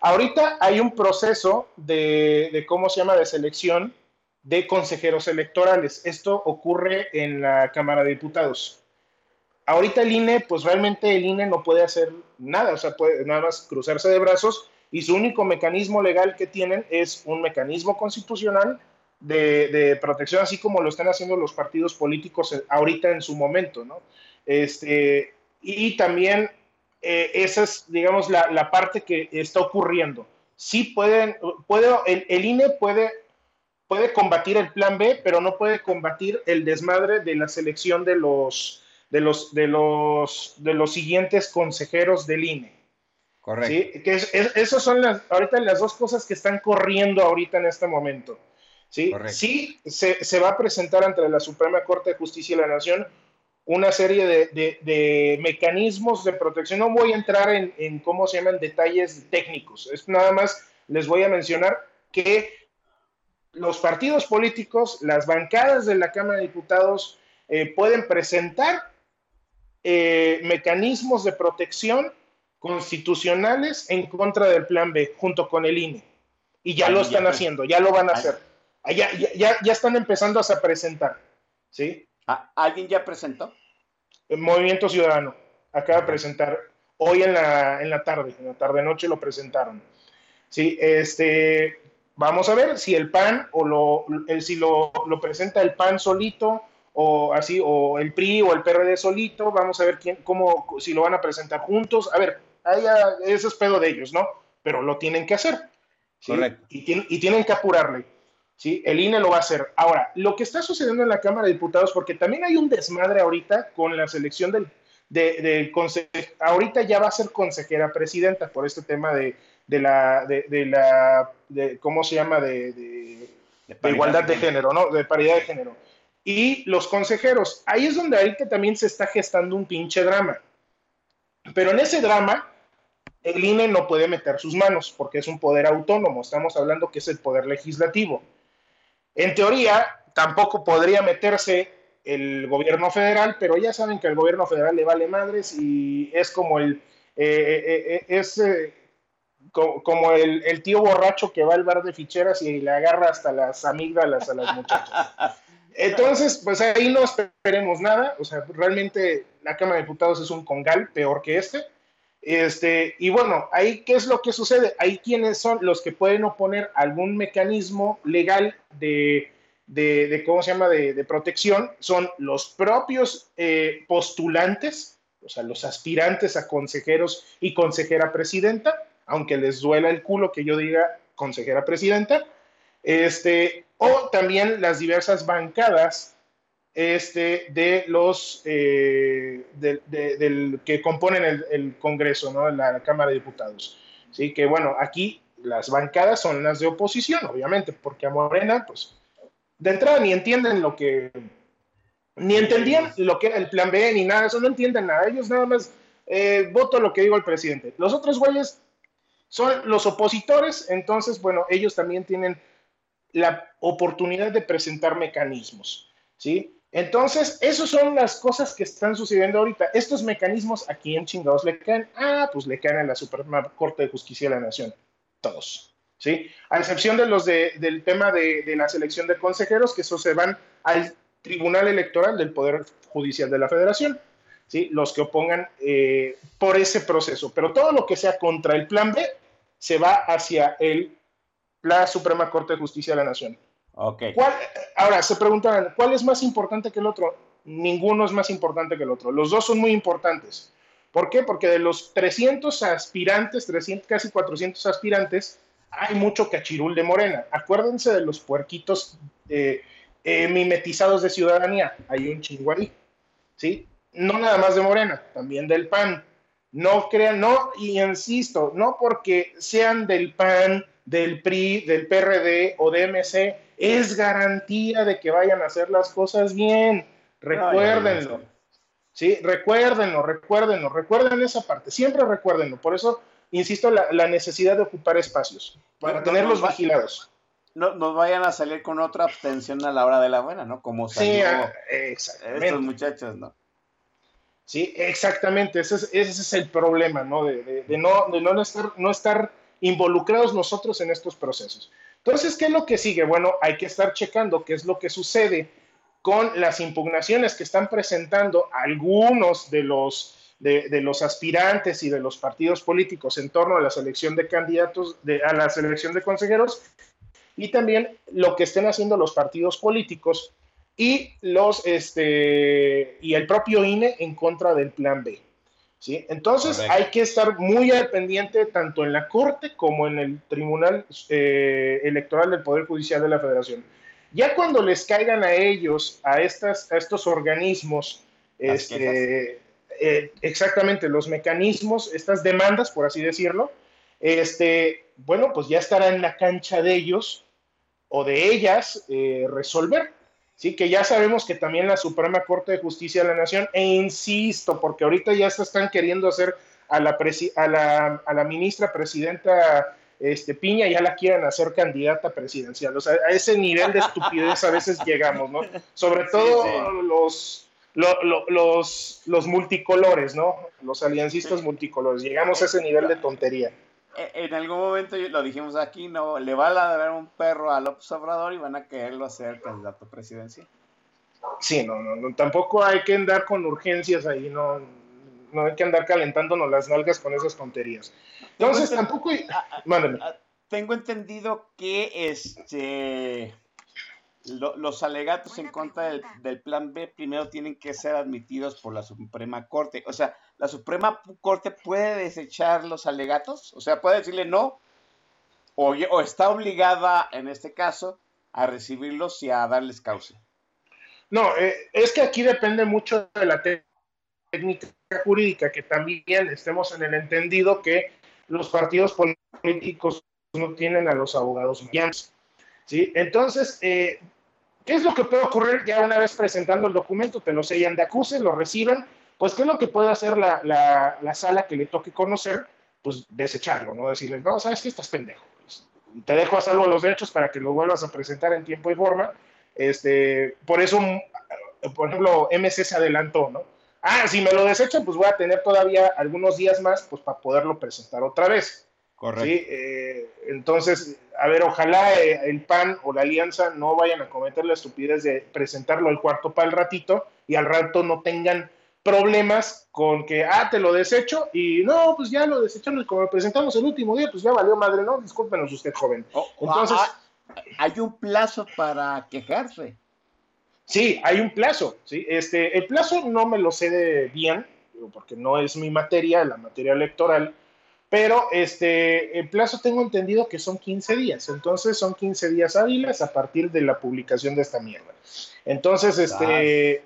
Ahorita hay un proceso de, de, ¿cómo se llama?, de selección de consejeros electorales. Esto ocurre en la Cámara de Diputados ahorita el INE, pues realmente el INE no puede hacer nada, o sea, puede nada más cruzarse de brazos y su único mecanismo legal que tienen es un mecanismo constitucional de, protección, así como lo están haciendo los partidos políticos ahorita en su momento, ¿no? Este, y también eh, esa es, digamos, la, parte que está ocurriendo. Sí pueden, puede, el, el INE puede puede combatir el plan B, pero no puede combatir el desmadre de la selección de los, de los, de los, de los siguientes consejeros del INE. Correcto. ¿sí? Que esas son las, ahorita las dos cosas que están corriendo ahorita en este momento. Sí, sí se, se, va a presentar ante la Suprema Corte de Justicia de la Nación una serie de, de, mecanismos de protección. No voy a entrar en, en, cómo se llaman detalles técnicos. Es nada más les voy a mencionar que los partidos políticos, las bancadas de la Cámara de Diputados eh, pueden presentar eh, mecanismos de protección constitucionales en contra del plan B, junto con el INE. Y ya lo están haciendo, ya lo van a hacer. Ah, ya, ya, ya, están empezando a presentar. ¿sí? Ah, ¿Alguien ya presentó? El Movimiento Ciudadano acaba de presentar hoy en la, en la tarde, en la tarde-noche lo presentaron. Sí, este, vamos a ver si el PAN o lo, el, si lo, lo presenta el PAN solito o así, o el PRI o el PRD solito, vamos a ver quién, cómo, si lo van a presentar juntos, a ver, ahí ese es pedo de ellos, ¿no? Pero lo tienen que hacer. Correcto. Y, tienen que apurarle. ¿sí? El INE lo va a hacer. Ahora, lo que está sucediendo en la Cámara de Diputados, porque también hay un desmadre ahorita con la selección del, del ahorita ya va a ser consejera presidenta por este tema de, de la, de, la, de, ¿cómo se llama? De, de igualdad de género, ¿no? De paridad de género y los consejeros. Ahí es donde ahorita también se está gestando un pinche drama. Pero en ese drama, el INE no puede meter sus manos porque es un poder autónomo. Estamos hablando que es el poder legislativo. En teoría, tampoco podría meterse el gobierno federal, pero ya saben que al gobierno federal le vale madres y es como el eh, eh, eh, es como el, el, tío borracho que va al bar de ficheras y le agarra hasta las amígdalas a las muchachas. Entonces, pues ahí no esperemos nada. O sea, realmente la Cámara de Diputados es un congal peor que este. Este, y bueno, ahí qué es lo que sucede. Ahí quienes son los que pueden oponer algún mecanismo legal de, de, ¿cómo se llama?, de, protección, son los propios eh, postulantes, o sea, los aspirantes a consejeros y consejera presidenta, aunque les duela el culo que yo diga consejera presidenta, este, o también las diversas bancadas este, de los eh, de- de- del, que componen el, Congreso, ¿no? la Cámara de Diputados. Sí, que bueno, aquí las bancadas son las de oposición, obviamente, porque a Morena, pues, de entrada ni entienden lo que, ni entendían lo que era el plan B, ni nada, eso no entienden nada, ellos nada más eh, voto lo que digo el presidente. Los otros güeyes son los opositores, entonces, bueno, ellos también tienen la oportunidad de presentar mecanismos, ¿sí? Entonces, esas son las cosas que están sucediendo ahorita. Estos mecanismos, ¿a quién chingados le caen? Ah, pues le caen a la Suprema Corte de Justicia de la Nación. Todos, ¿sí? A excepción de los de- del tema de, de la selección de consejeros, que esos se van al Tribunal Electoral del Poder Judicial de la Federación, ¿sí? Los que opongan eh, por ese proceso. Pero todo lo que sea contra el Plan B se va hacia el, la Suprema Corte de Justicia de la Nación. Ok. ¿Cuál- ahora, se preguntarán, ¿cuál es más importante que el otro? Ninguno es más importante que el otro. Los dos son muy importantes. ¿Por qué? Porque de los 300 aspirantes, 300, casi 400 aspirantes, hay mucho cachirul de Morena. Acuérdense de los puerquitos eh, eh, mimetizados de ciudadanía. Hay un chingo ahí. ¿Sí? No nada más de Morena, también del PAN. No crean, no, y insisto, no porque sean del PAN, del PRI, del PRD o de MC, es garantía de que vayan a hacer las cosas bien. Recuérdenlo. Sí, recuérdenlo, recuérdenlo, recuerden esa parte, siempre recuérdenlo. Por eso, insisto, la, la necesidad de ocupar espacios para No, tenerlos no, vigilados. No nos vayan a salir con otra abstención a la hora de la buena, ¿no? Como Sí, ah, estos exactamente. muchachos, ¿no? Sí, exactamente, ese es, ese es el problema, ¿no? De, de- de no, de no, estar, no estar involucrados nosotros en estos procesos. Entonces, ¿qué es lo que sigue? Bueno, hay que estar checando qué es lo que sucede con las impugnaciones que están presentando algunos de los, de, los aspirantes y de los partidos políticos en torno a la selección de candidatos, de, a la selección de consejeros, y también lo que estén haciendo los partidos políticos y los este y el propio INE en contra del plan B. ¿sí? Entonces Correcto. hay que estar muy al pendiente tanto en la Corte como en el Tribunal eh, Electoral del Poder Judicial de la Federación. Ya cuando les caigan a ellos, a, estas, a estos organismos, este, eh, exactamente los mecanismos, estas demandas, por así decirlo, este, bueno, pues ya estará en la cancha de ellos o de ellas eh, resolver. Sí, que ya sabemos que también la Suprema Corte de Justicia de la Nación, e insisto, porque ahorita ya se están queriendo hacer a la, presi- a la, a la ministra presidenta este, Piña, ya la quieren hacer candidata presidencial. O sea, a ese nivel de estupidez a veces llegamos, ¿no? Sobre todo sí. los, lo- lo- los, los multicolores, ¿no? Los aliancistas multicolores. Llegamos a ese nivel de tontería. E- En algún momento lo dijimos aquí, ¿no? Le va a ladrar un perro a López Obrador y van a quererlo hacer candidato presidencial. Sí, no, no, no, tampoco hay que andar con urgencias ahí, no, no hay que andar calentándonos las nalgas con esas tonterías. Entonces, tampoco, mándame. ah, Tengo entendido que este lo- los alegatos en contra del, del plan B primero tienen que ser admitidos por la Suprema Corte. O sea, la Suprema Corte puede desechar los alegatos, o sea, puede decirle no, o, o está obligada en este caso a recibirlos y a darles cauce. No, eh, es que aquí depende mucho de la técnica jurídica, que también estemos en el entendido que los partidos políticos no tienen a los abogados ¿sí? Entonces, eh, ¿qué es lo que puede ocurrir ya una vez presentando el documento? Te lo sellan de acuse, lo reciben, pues ¿qué es lo que puede hacer la, la- la sala que le toque conocer? Pues desecharlo, ¿no? Decirle, no, sabes que estás pendejo. Te dejo a salvo los derechos para que lo vuelvas a presentar en tiempo y forma. Este, por eso, por ejemplo, MC se adelantó, ¿no? Ah, si me lo desechan, pues voy a tener todavía algunos días más, pues para poderlo presentar otra vez. ¿Sí? Eh, entonces, a ver, ojalá eh, el PAN o la Alianza no vayan a cometer la estupidez de presentarlo al cuarto para el ratito y al rato no tengan problemas con que, ah, te lo desecho y no, pues ya lo desechamos, como lo presentamos el último día, pues ya valió madre, ¿no? Discúlpenos usted, joven. O- o- Entonces- ah, hay un plazo para quejarse. Sí, hay un plazo, ¿sí? Este, el plazo no me lo sé de bien, porque no es mi materia, la materia electoral, pero este, el plazo tengo entendido que son 15 días, entonces son 15 días hábiles a partir de la publicación de esta mierda. Entonces, este,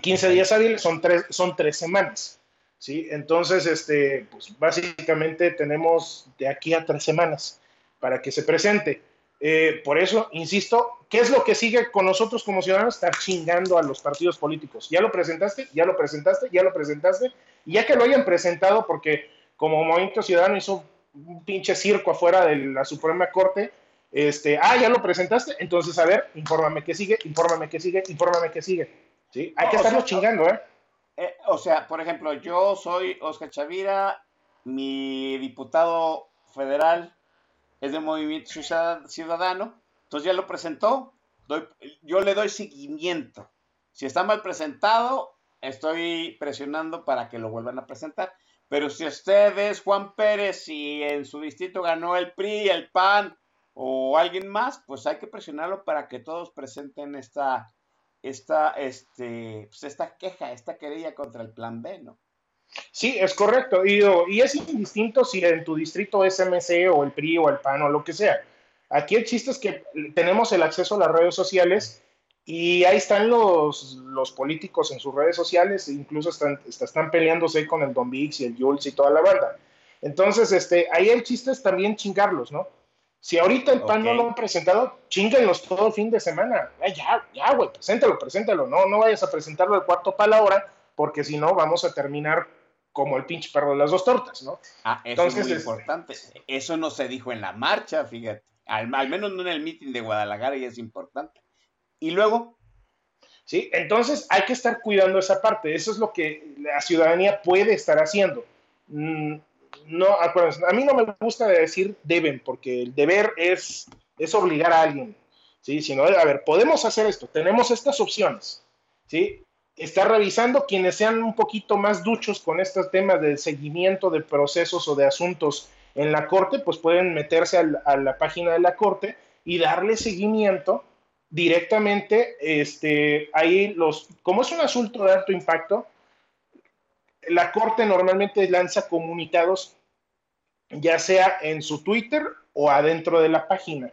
15 días hábiles son tres, son tres semanas, ¿sí? Entonces, este, pues básicamente tenemos de aquí a tres semanas para que se presente. Eh, por eso, insisto, ¿qué es lo que sigue con nosotros como ciudadanos? Estar chingando a los partidos políticos. ¿Ya lo presentaste? ¿Ya lo presentaste? ¿Ya lo presentaste? Y ya que lo hayan presentado, porque como Movimiento Ciudadano hizo un pinche circo afuera de la Suprema Corte, este, ah, ya lo presentaste, entonces a ver, infórmame qué sigue, infórmame qué sigue, infórmame qué sigue. ¿Sí? Hay que estarlo chingando, ¿eh? ¿eh? O sea, por ejemplo, yo soy Oscar Chavira, mi diputado federal es de Movimiento Ciudadano, entonces ya lo presentó, yo le doy seguimiento. Si está mal presentado, estoy presionando para que lo vuelvan a presentar. Pero si usted es Juan Pérez y en su distrito ganó el PRI, el PAN o alguien más, pues hay que presionarlo para que todos presenten esta, esta, este, pues esta queja, esta querella contra el plan B, ¿no? Sí, es correcto. Y, es indistinto si en tu distrito es MC o el PRI o el PAN o lo que sea. Aquí el chiste es que tenemos el acceso a las redes sociales y ahí están los, los políticos en sus redes sociales, incluso están, están peleándose con el Don Vix y el Jules y toda la banda. Entonces, este, ahí el chiste es también chingarlos, ¿no? Si ahorita el PAN no lo han presentado, chinguenlos todo el fin de semana. ya, ya, güey, preséntalo, preséntalo. No, no vayas a presentarlo el cuarto para la hora, porque si no, vamos a terminar como el pinche perro de las dos tortas, ¿no? Ah, eso Entonces, es muy importante. Eso no se dijo en la marcha, fíjate. Al, al menos no en el meeting de Guadalajara y es importante. Y luego... Sí, entonces hay que estar cuidando esa parte. Eso es lo que la ciudadanía puede estar haciendo. Mm, no, acuérdense, a mí no me gusta decir deben, porque el deber es, es obligar a alguien. ¿sí? Sino, a ver, podemos hacer esto, tenemos estas opciones. ¿sí? Está revisando quienes sean un poquito más duchos con estos temas de seguimiento de procesos o de asuntos en la corte, pues pueden meterse a la página de la corte y darle seguimiento directamente, este, ahí los, como es un asunto de alto impacto, la Corte normalmente lanza comunicados, ya sea en su Twitter o adentro de la página.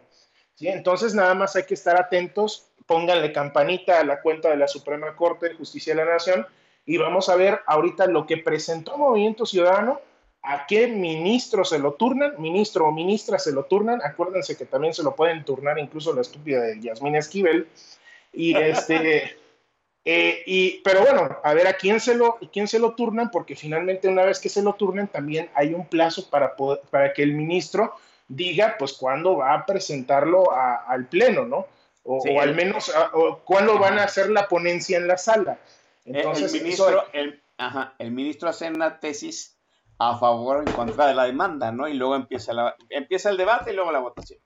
¿sí? Entonces, nada más hay que estar atentos, pónganle campanita a la cuenta de la Suprema Corte de Justicia de la Nación y vamos a ver ahorita lo que presentó Movimiento Ciudadano a qué ministro se lo turnan, ministro o ministra se lo turnan, acuérdense que también se lo pueden turnar incluso la estúpida de Yasmín Esquivel, y este, eh, y, pero bueno, a ver a quién se, lo, quién se lo turnan, porque finalmente una vez que se lo turnen también hay un plazo para, para que el ministro diga pues cuándo va a presentarlo al pleno, ¿no? O, al menos cuándo van a hacer la ponencia en la sala. Entonces, el, ministro, el, ajá, el ministro hace una tesis a favor o en contra de la demanda, ¿no? Y luego empieza, la, empieza el debate y luego la votación.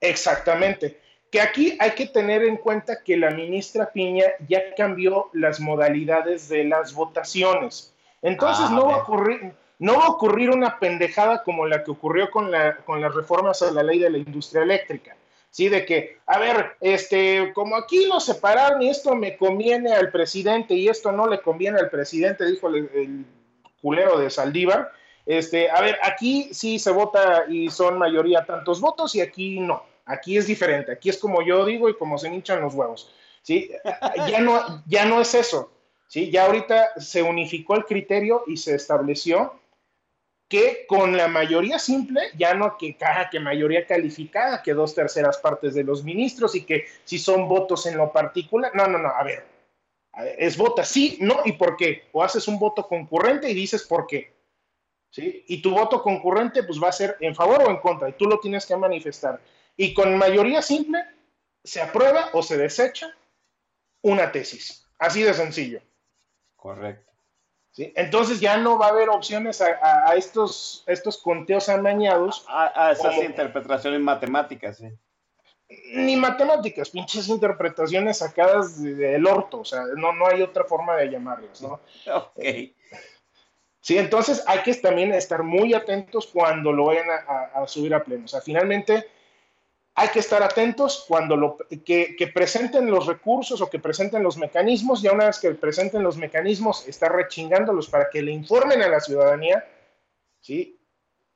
Exactamente. Que aquí hay que tener en cuenta que la ministra Piña ya cambió las modalidades de las votaciones. Entonces ah, no, va a ocurrir, no va a ocurrir una pendejada como la que ocurrió con, la, con las reformas a la ley de la industria eléctrica. ¿sí? De que, a ver, este, como aquí lo separaron y esto me conviene al presidente y esto no le conviene al presidente, dijo el culero de Saldívar. Este, a ver, aquí sí se vota y son mayoría tantos votos y aquí no. Aquí es diferente. Aquí es como yo digo y como se hinchan los huevos. ¿sí? Ya, no, ya no es eso. ¿sí? Ya ahorita se unificó el criterio y se estableció que con la mayoría simple, ya no que caja que mayoría calificada, que dos terceras partes de los ministros y que si son votos en lo particular, no, no, no, a ver, es vota sí, no y por qué. O haces un voto concurrente y dices por qué. ¿sí? Y tu voto concurrente pues va a ser en favor o en contra y tú lo tienes que manifestar. Y con mayoría simple se aprueba o se desecha una tesis. Así de sencillo. Correcto. ¿Sí? Entonces ya no va a haber opciones a, estos, estos conteos amañados. A, esas interpretaciones matemáticas, sí ni matemáticas, pinches interpretaciones sacadas del orto, o sea, no, no hay otra forma de llamarlas, ¿no? Ok. Sí, entonces hay que también estar muy atentos cuando lo vayan a, subir a pleno. O sea, finalmente hay que estar atentos cuando lo, que, que, presenten los recursos o que presenten los mecanismos, ya una vez que presenten los mecanismos, estar rechingándolos para que le informen a la ciudadanía ¿sí?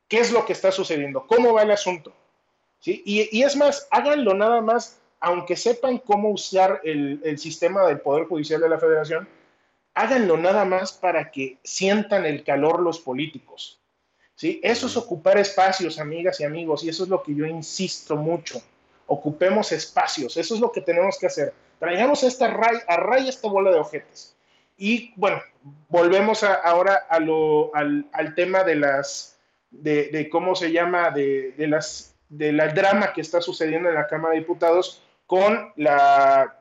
¿Qué es lo que está sucediendo? ¿Cómo va el asunto? ¿Sí? Y, es más, háganlo nada más, aunque sepan cómo usar el, el sistema del Poder Judicial de la Federación, háganlo nada más para que sientan el calor los políticos. ¿sí? Eso es ocupar espacios, amigas y amigos, y eso es lo que yo insisto mucho. Ocupemos espacios, eso es lo que tenemos que hacer. Traigamos esta ray, a raya esta bola de ojetes. Y bueno, volvemos ahora a lo, al, tema de las, de, cómo se llama, de, de las, de la drama que está sucediendo en la Cámara de Diputados con la,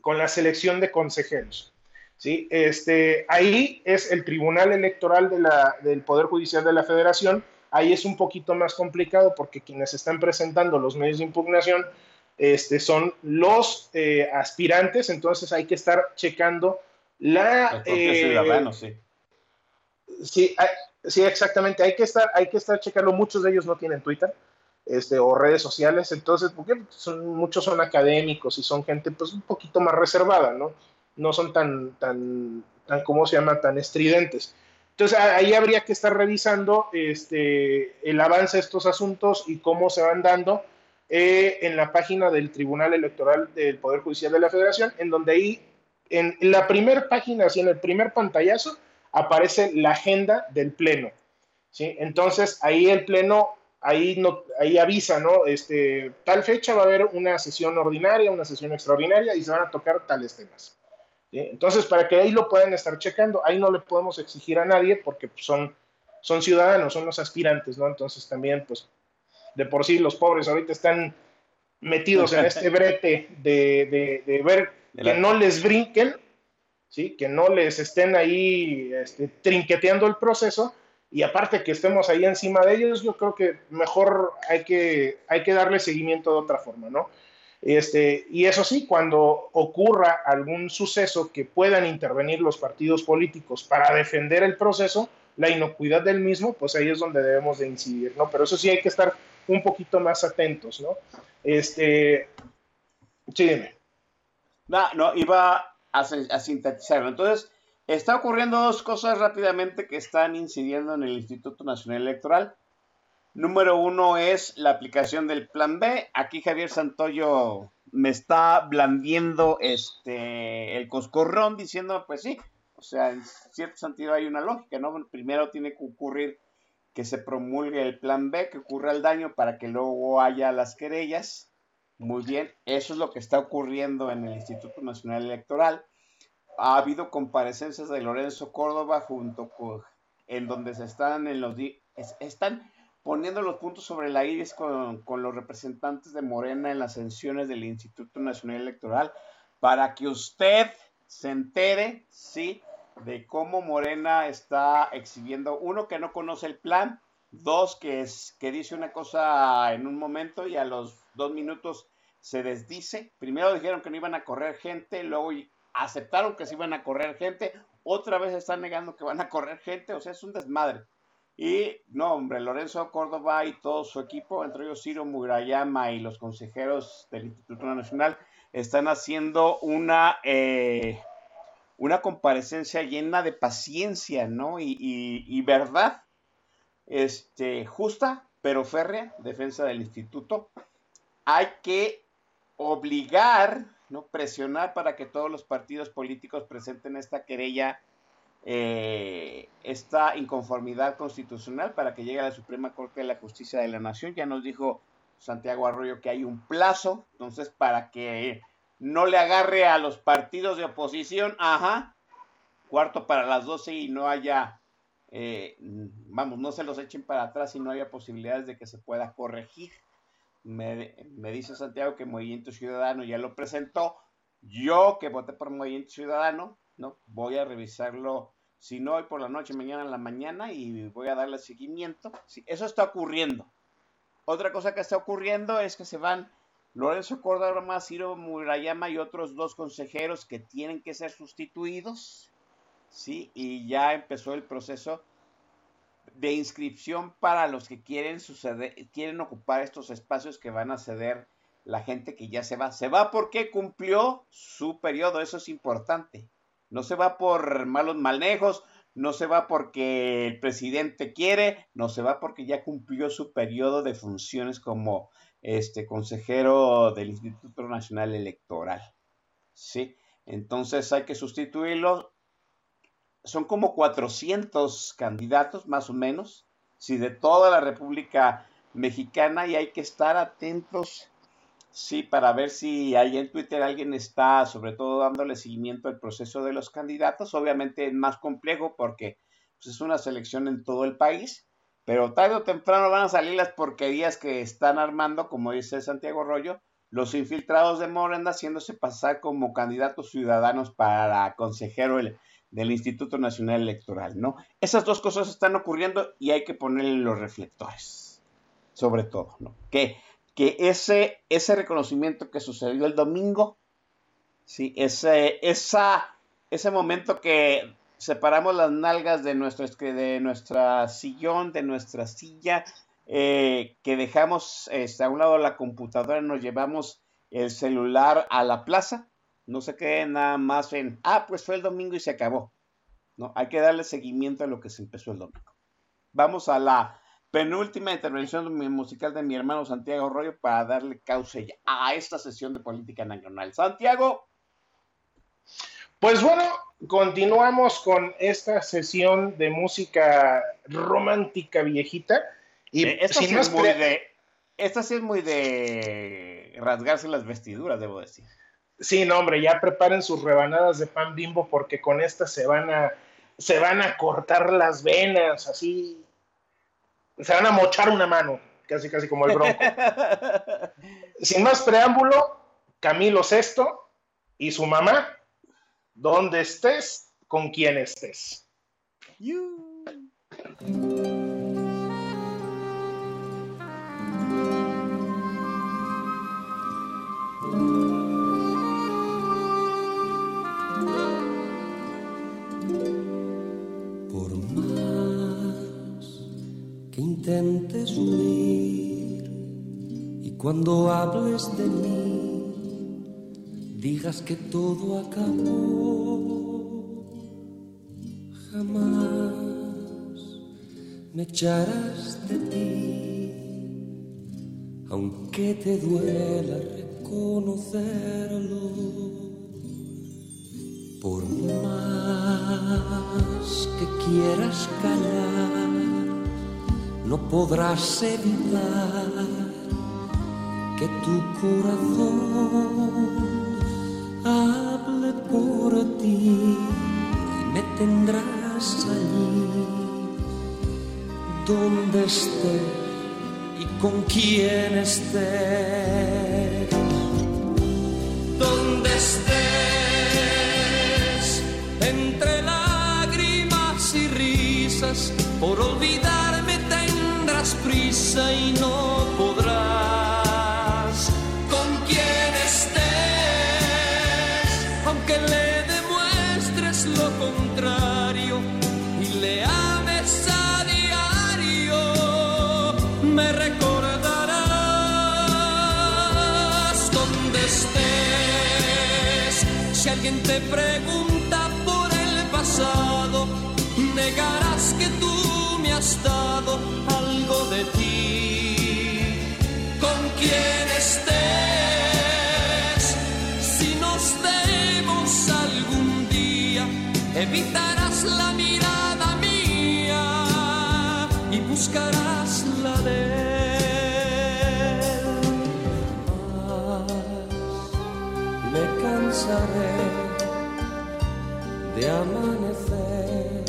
con la selección de consejeros. ¿sí? Este, ahí es el Tribunal Electoral de la, del Poder Judicial de la Federación. Ahí es un poquito más complicado porque quienes están presentando los medios de impugnación este, son los eh, aspirantes, entonces hay que estar checando la... Eh, sí. Sí, sí, exactamente. Hay que estar, hay que estar checando. Muchos de ellos no tienen Twitter este, o redes sociales, entonces, porque muchos son académicos y son gente pues un poquito más reservada, ¿no? no son tan, tan, tan, ¿cómo se llama?, tan estridentes. Entonces ahí habría que estar revisando este, el avance de estos asuntos y cómo se van dando eh, en la página del Tribunal Electoral del Poder Judicial de la Federación, en donde ahí, en la primera página, así en el primer pantallazo, aparece la agenda del Pleno. ¿sí? Entonces ahí el Pleno, ahí, no, ahí avisa, ¿no? Este, tal fecha va a haber una sesión ordinaria, una sesión extraordinaria y se van a tocar tales temas. Entonces, para que ahí lo puedan estar checando, ahí no le podemos exigir a nadie porque pues, son, son ciudadanos, son los aspirantes, ¿no? Entonces también, pues, de por sí los pobres ahorita están metidos en este brete de, de, ver que no les brinquen, ¿sí? Que no les estén ahí este, trinqueteando el proceso y aparte que estemos ahí encima de ellos, yo creo que mejor hay que, hay que darle seguimiento de otra forma, ¿no? Este, y eso sí, cuando ocurra algún suceso que puedan intervenir los partidos políticos para defender el proceso, la inocuidad del mismo, pues ahí es donde debemos de incidir, ¿no? Pero eso sí hay que estar un poquito más atentos, ¿no? Este, sí, dime. No, no, iba a, a sintetizarlo. Entonces, está ocurriendo dos cosas rápidamente que están incidiendo en el Instituto Nacional Electoral. Número uno es la aplicación del plan B. Aquí Javier Santoyo me está blandiendo este, el coscorrón diciendo, pues sí, o sea, en cierto sentido hay una lógica, ¿no? Primero tiene que ocurrir que se promulgue el plan B, que ocurra el daño para que luego haya las querellas. Muy bien, eso es lo que está ocurriendo en el Instituto Nacional Electoral. Ha habido comparecencias de Lorenzo Córdoba junto con en donde se están en los están poniendo los puntos sobre la iris con, los representantes de Morena en las sesiones del Instituto Nacional Electoral para que usted se entere, sí, de cómo Morena está exhibiendo, uno, que no conoce el plan, dos, que, es, que dice una cosa en un momento y a los dos minutos se desdice. Primero dijeron que no iban a correr gente, luego aceptaron que se iban a correr gente, otra vez están negando que van a correr gente, o sea, es un desmadre. Y no, hombre, Lorenzo Córdoba y todo su equipo, entre ellos Ciro Murayama y los consejeros del Instituto Nacional, están haciendo una, eh, una comparecencia llena de paciencia, ¿no? Y, verdad, este, justa, pero férrea, defensa del instituto. Hay que obligar, ¿no? Presionar para que todos los partidos políticos presenten esta querella eh, esta inconformidad constitucional para que llegue a la Suprema Corte de la Justicia de la Nación. Ya nos dijo Santiago Arroyo que hay un plazo, entonces para que no le agarre a los partidos de oposición, ajá, cuarto para las 12 y no haya, eh, vamos, no se los echen para atrás y no haya posibilidades de que se pueda corregir. Me, me dice Santiago que Movimiento Ciudadano ya lo presentó. Yo que voté por Movimiento Ciudadano, ¿no? Voy a revisarlo si no hoy por la noche, mañana en la mañana y voy a darle seguimiento. Eso está ocurriendo. Otra cosa que está ocurriendo es que se van Lorenzo Córdoba, Ciro Murayama y otros dos consejeros que tienen que ser sustituidos. Sí, y ya empezó el proceso de inscripción para los que quieren suceder, quieren ocupar estos espacios que van a ceder la gente que ya se va. Se va porque cumplió su periodo, eso es importante no se va por malos manejos, no se va porque el presidente quiere, no se va porque ya cumplió su periodo de funciones como este consejero del Instituto Nacional Electoral. ¿Sí? Entonces hay que sustituirlo. Son como 400 candidatos, más o menos, sí, de toda la República Mexicana y hay que estar atentos Sí, para ver si ahí en Twitter alguien está, sobre todo, dándole seguimiento al proceso de los candidatos. Obviamente es más complejo porque pues, es una selección en todo el país, pero tarde o temprano van a salir las porquerías que están armando, como dice Santiago Rollo, los infiltrados de Morena haciéndose pasar como candidatos ciudadanos para consejero del Instituto Nacional Electoral, ¿no? Esas dos cosas están ocurriendo y hay que ponerle los reflectores, sobre todo, ¿no? Que que ese, ese reconocimiento que sucedió el domingo, ¿sí? ese, esa, ese momento que separamos las nalgas de, nuestro, de nuestra sillón, de nuestra silla, eh, que dejamos este, a un lado la computadora, nos llevamos el celular a la plaza, no se quede nada más en, ah, pues fue el domingo y se acabó. No, hay que darle seguimiento a lo que se empezó el domingo. Vamos a la penúltima intervención musical de mi hermano Santiago Arroyo para darle cauce a esta sesión de política nacional. Santiago. Pues bueno, continuamos con esta sesión de música romántica viejita. Y eh, esta, sí es muy de, esta sí es muy de rasgarse las vestiduras, debo decir. Sí, no, hombre, ya preparen sus rebanadas de pan bimbo porque con esta se van a, se van a cortar las venas, así se van a mochar una mano, casi casi como el bronco. Sin más preámbulo, Camilo VI y su mamá, donde estés, con quien estés. Intentes huir y cuando hables de mí digas que todo acabó. Jamás me echarás de ti, aunque te duela reconocerlo. Por más que quieras callar no podrás evitar que tu corazón hable por ti y me tendrás allí donde esté y con quien esté. Prisa y no podrás con quien estés, aunque le demuestres lo contrario y le ames a diario, me recordarás donde estés. Si alguien te pregunta por el pasado, negarás que tú me has dado quien estés. Si nos vemos algún día, evitarás la mirada mía y buscarás la de me cansaré de amanecer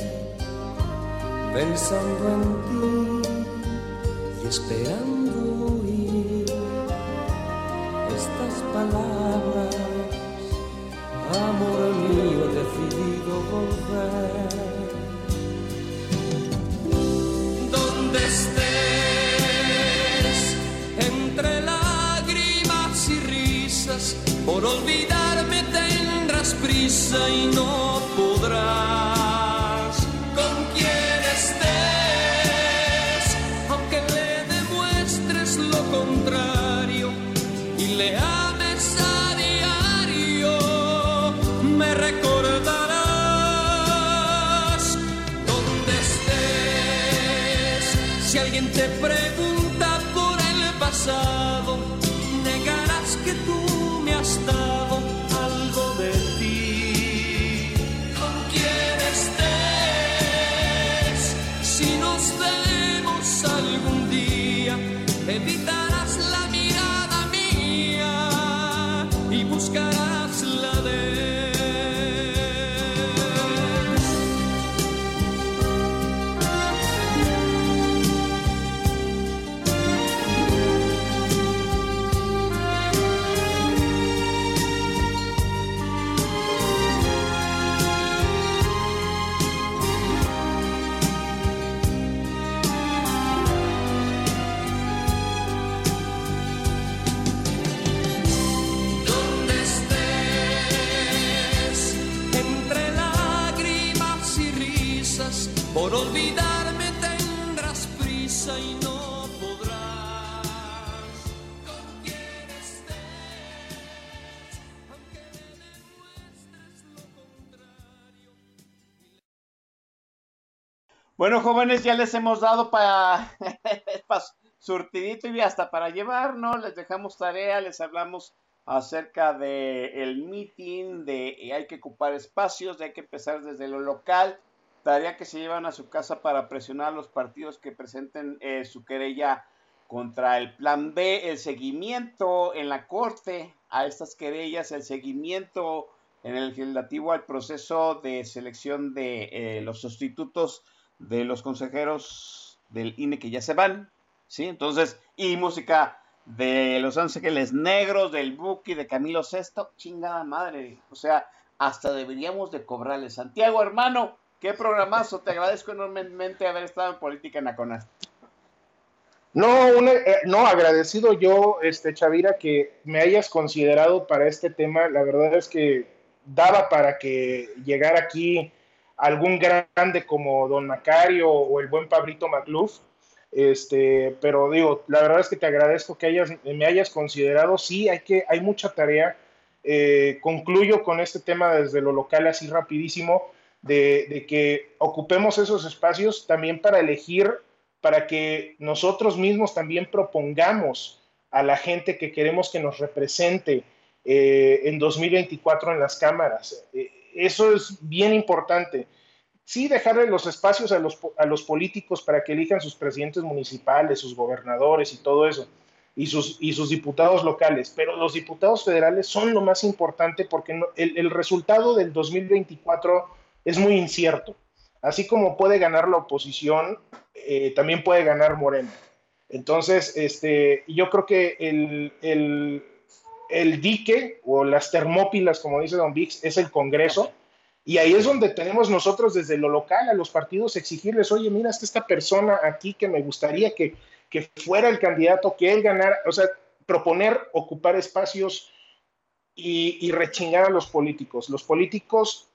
pensando en ti esperando y no podrás con quien estés, aunque le demuestres lo contrario y le ames a diario, me recordarás donde estés. Si alguien te pregunta por el pasado, Bueno, jóvenes, ya les hemos dado para surtidito y hasta para llevar, ¿no? Les dejamos tarea, les hablamos acerca de el meeting, de hay que ocupar espacios, de hay que empezar desde lo local, tarea que se llevan a su casa para presionar a los partidos que presenten eh, su querella contra el plan B, el seguimiento en la corte a estas querellas, el seguimiento en el legislativo al proceso de selección de eh, los sustitutos de los consejeros del INE que ya se van, ¿sí? Entonces, y música de Los Ángeles Negros, del Buki, de Camilo Sesto, chingada madre, o sea, hasta deberíamos de cobrarle. Santiago, hermano, qué programazo, te agradezco enormemente haber estado en Política Nacional. No, una- eh, no, agradecido yo, este, Chavira, que me hayas considerado para este tema. La verdad es que daba para que llegara aquí algún grande como Don Macario o el buen Pablito Macluf. Este, pero digo, la verdad es que te agradezco que hayas, me hayas considerado. Sí, hay que, hay mucha tarea. Eh, concluyo con este tema desde lo local así rapidísimo, de, que ocupemos esos espacios también para elegir para que nosotros mismos también propongamos a la gente que queremos que nos represente eh, en 2024 en las cámaras. Eh, eso es bien importante. Sí, dejarle los espacios a los, a los políticos para que elijan sus presidentes municipales, sus gobernadores y todo eso, y sus, y sus diputados locales, pero los diputados federales son lo más importante porque el, el resultado del 2024 es muy incierto. Así como puede ganar la oposición, eh, también puede ganar Morena. Entonces, este, yo creo que el, el, el dique o las termópilas, como dice Don Vix, es el Congreso. Y ahí es donde tenemos nosotros desde lo local a los partidos exigirles, oye, mira, está esta persona aquí que me gustaría que, que fuera el candidato, que él ganara, o sea, proponer ocupar espacios y, y rechingar a los políticos. Los políticos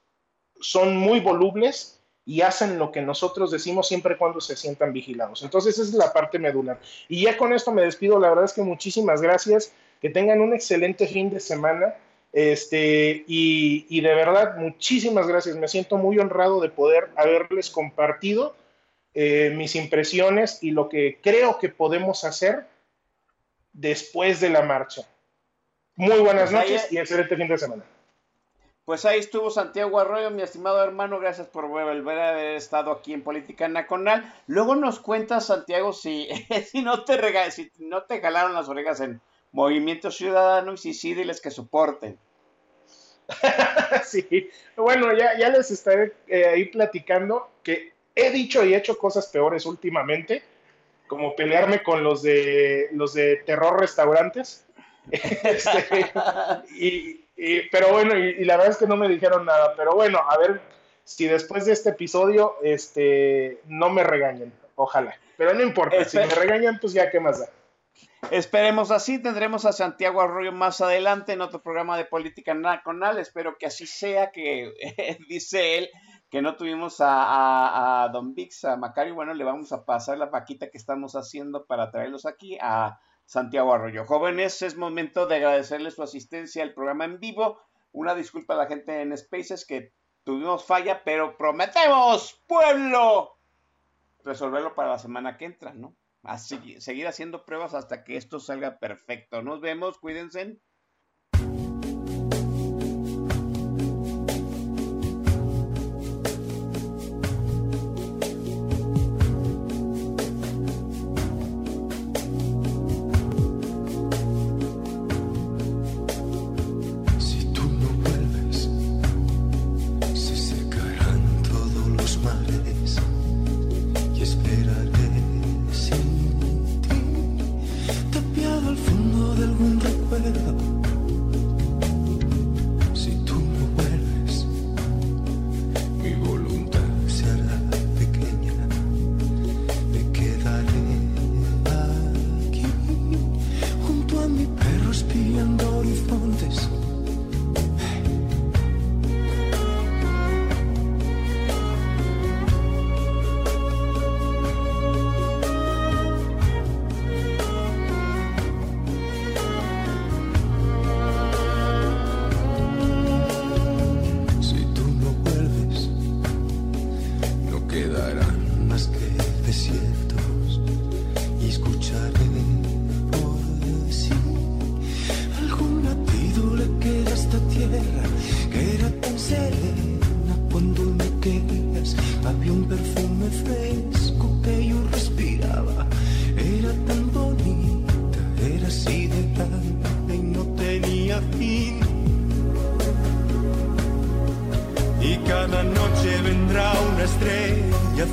son muy volubles y hacen lo que nosotros decimos siempre cuando se sientan vigilados. Entonces, es la parte medular. Y ya con esto me despido. La verdad es que muchísimas gracias. Que tengan un excelente fin de semana. Este, y, y de verdad, muchísimas gracias. Me siento muy honrado de poder haberles compartido eh, mis impresiones y lo que creo que podemos hacer después de la marcha. Muy buenas Pues noches es- y excelente fin de semana. Pues ahí estuvo Santiago Arroyo, mi estimado hermano. Gracias por volver a haber estado aquí en Política Nacional. Luego nos cuentas, Santiago, si, si, no te rega- si no te jalaron las orejas en Movimiento Ciudadano y si sí, diles que soporten. sí, bueno, ya, ya les estaré eh, ahí platicando que he dicho y hecho cosas peores últimamente, como pelearme con los de los de terror restaurantes. Este, y, y- pero bueno, y, y la verdad es que no me dijeron nada. Pero bueno, a ver si después de este episodio este, no me regañen. Ojalá. Pero no importa, si me regañan, pues ya, ¿qué más da? Esperemos así, tendremos a Santiago Arroyo más adelante en otro programa de Política Nacional. Espero que así sea, que dice él que no tuvimos a, a- Don Vix, a Macario. Bueno, le vamos a pasar la vaquita que estamos haciendo para traerlos aquí a Santiago Arroyo. Jóvenes, es momento de agradecerles su asistencia al programa en vivo. Una disculpa a la gente en Spaces que tuvimos falla, pero prometemos, pueblo, resolverlo para la semana que entra, ¿no? A seguir haciendo pruebas hasta que esto salga perfecto. Nos vemos, cuídense.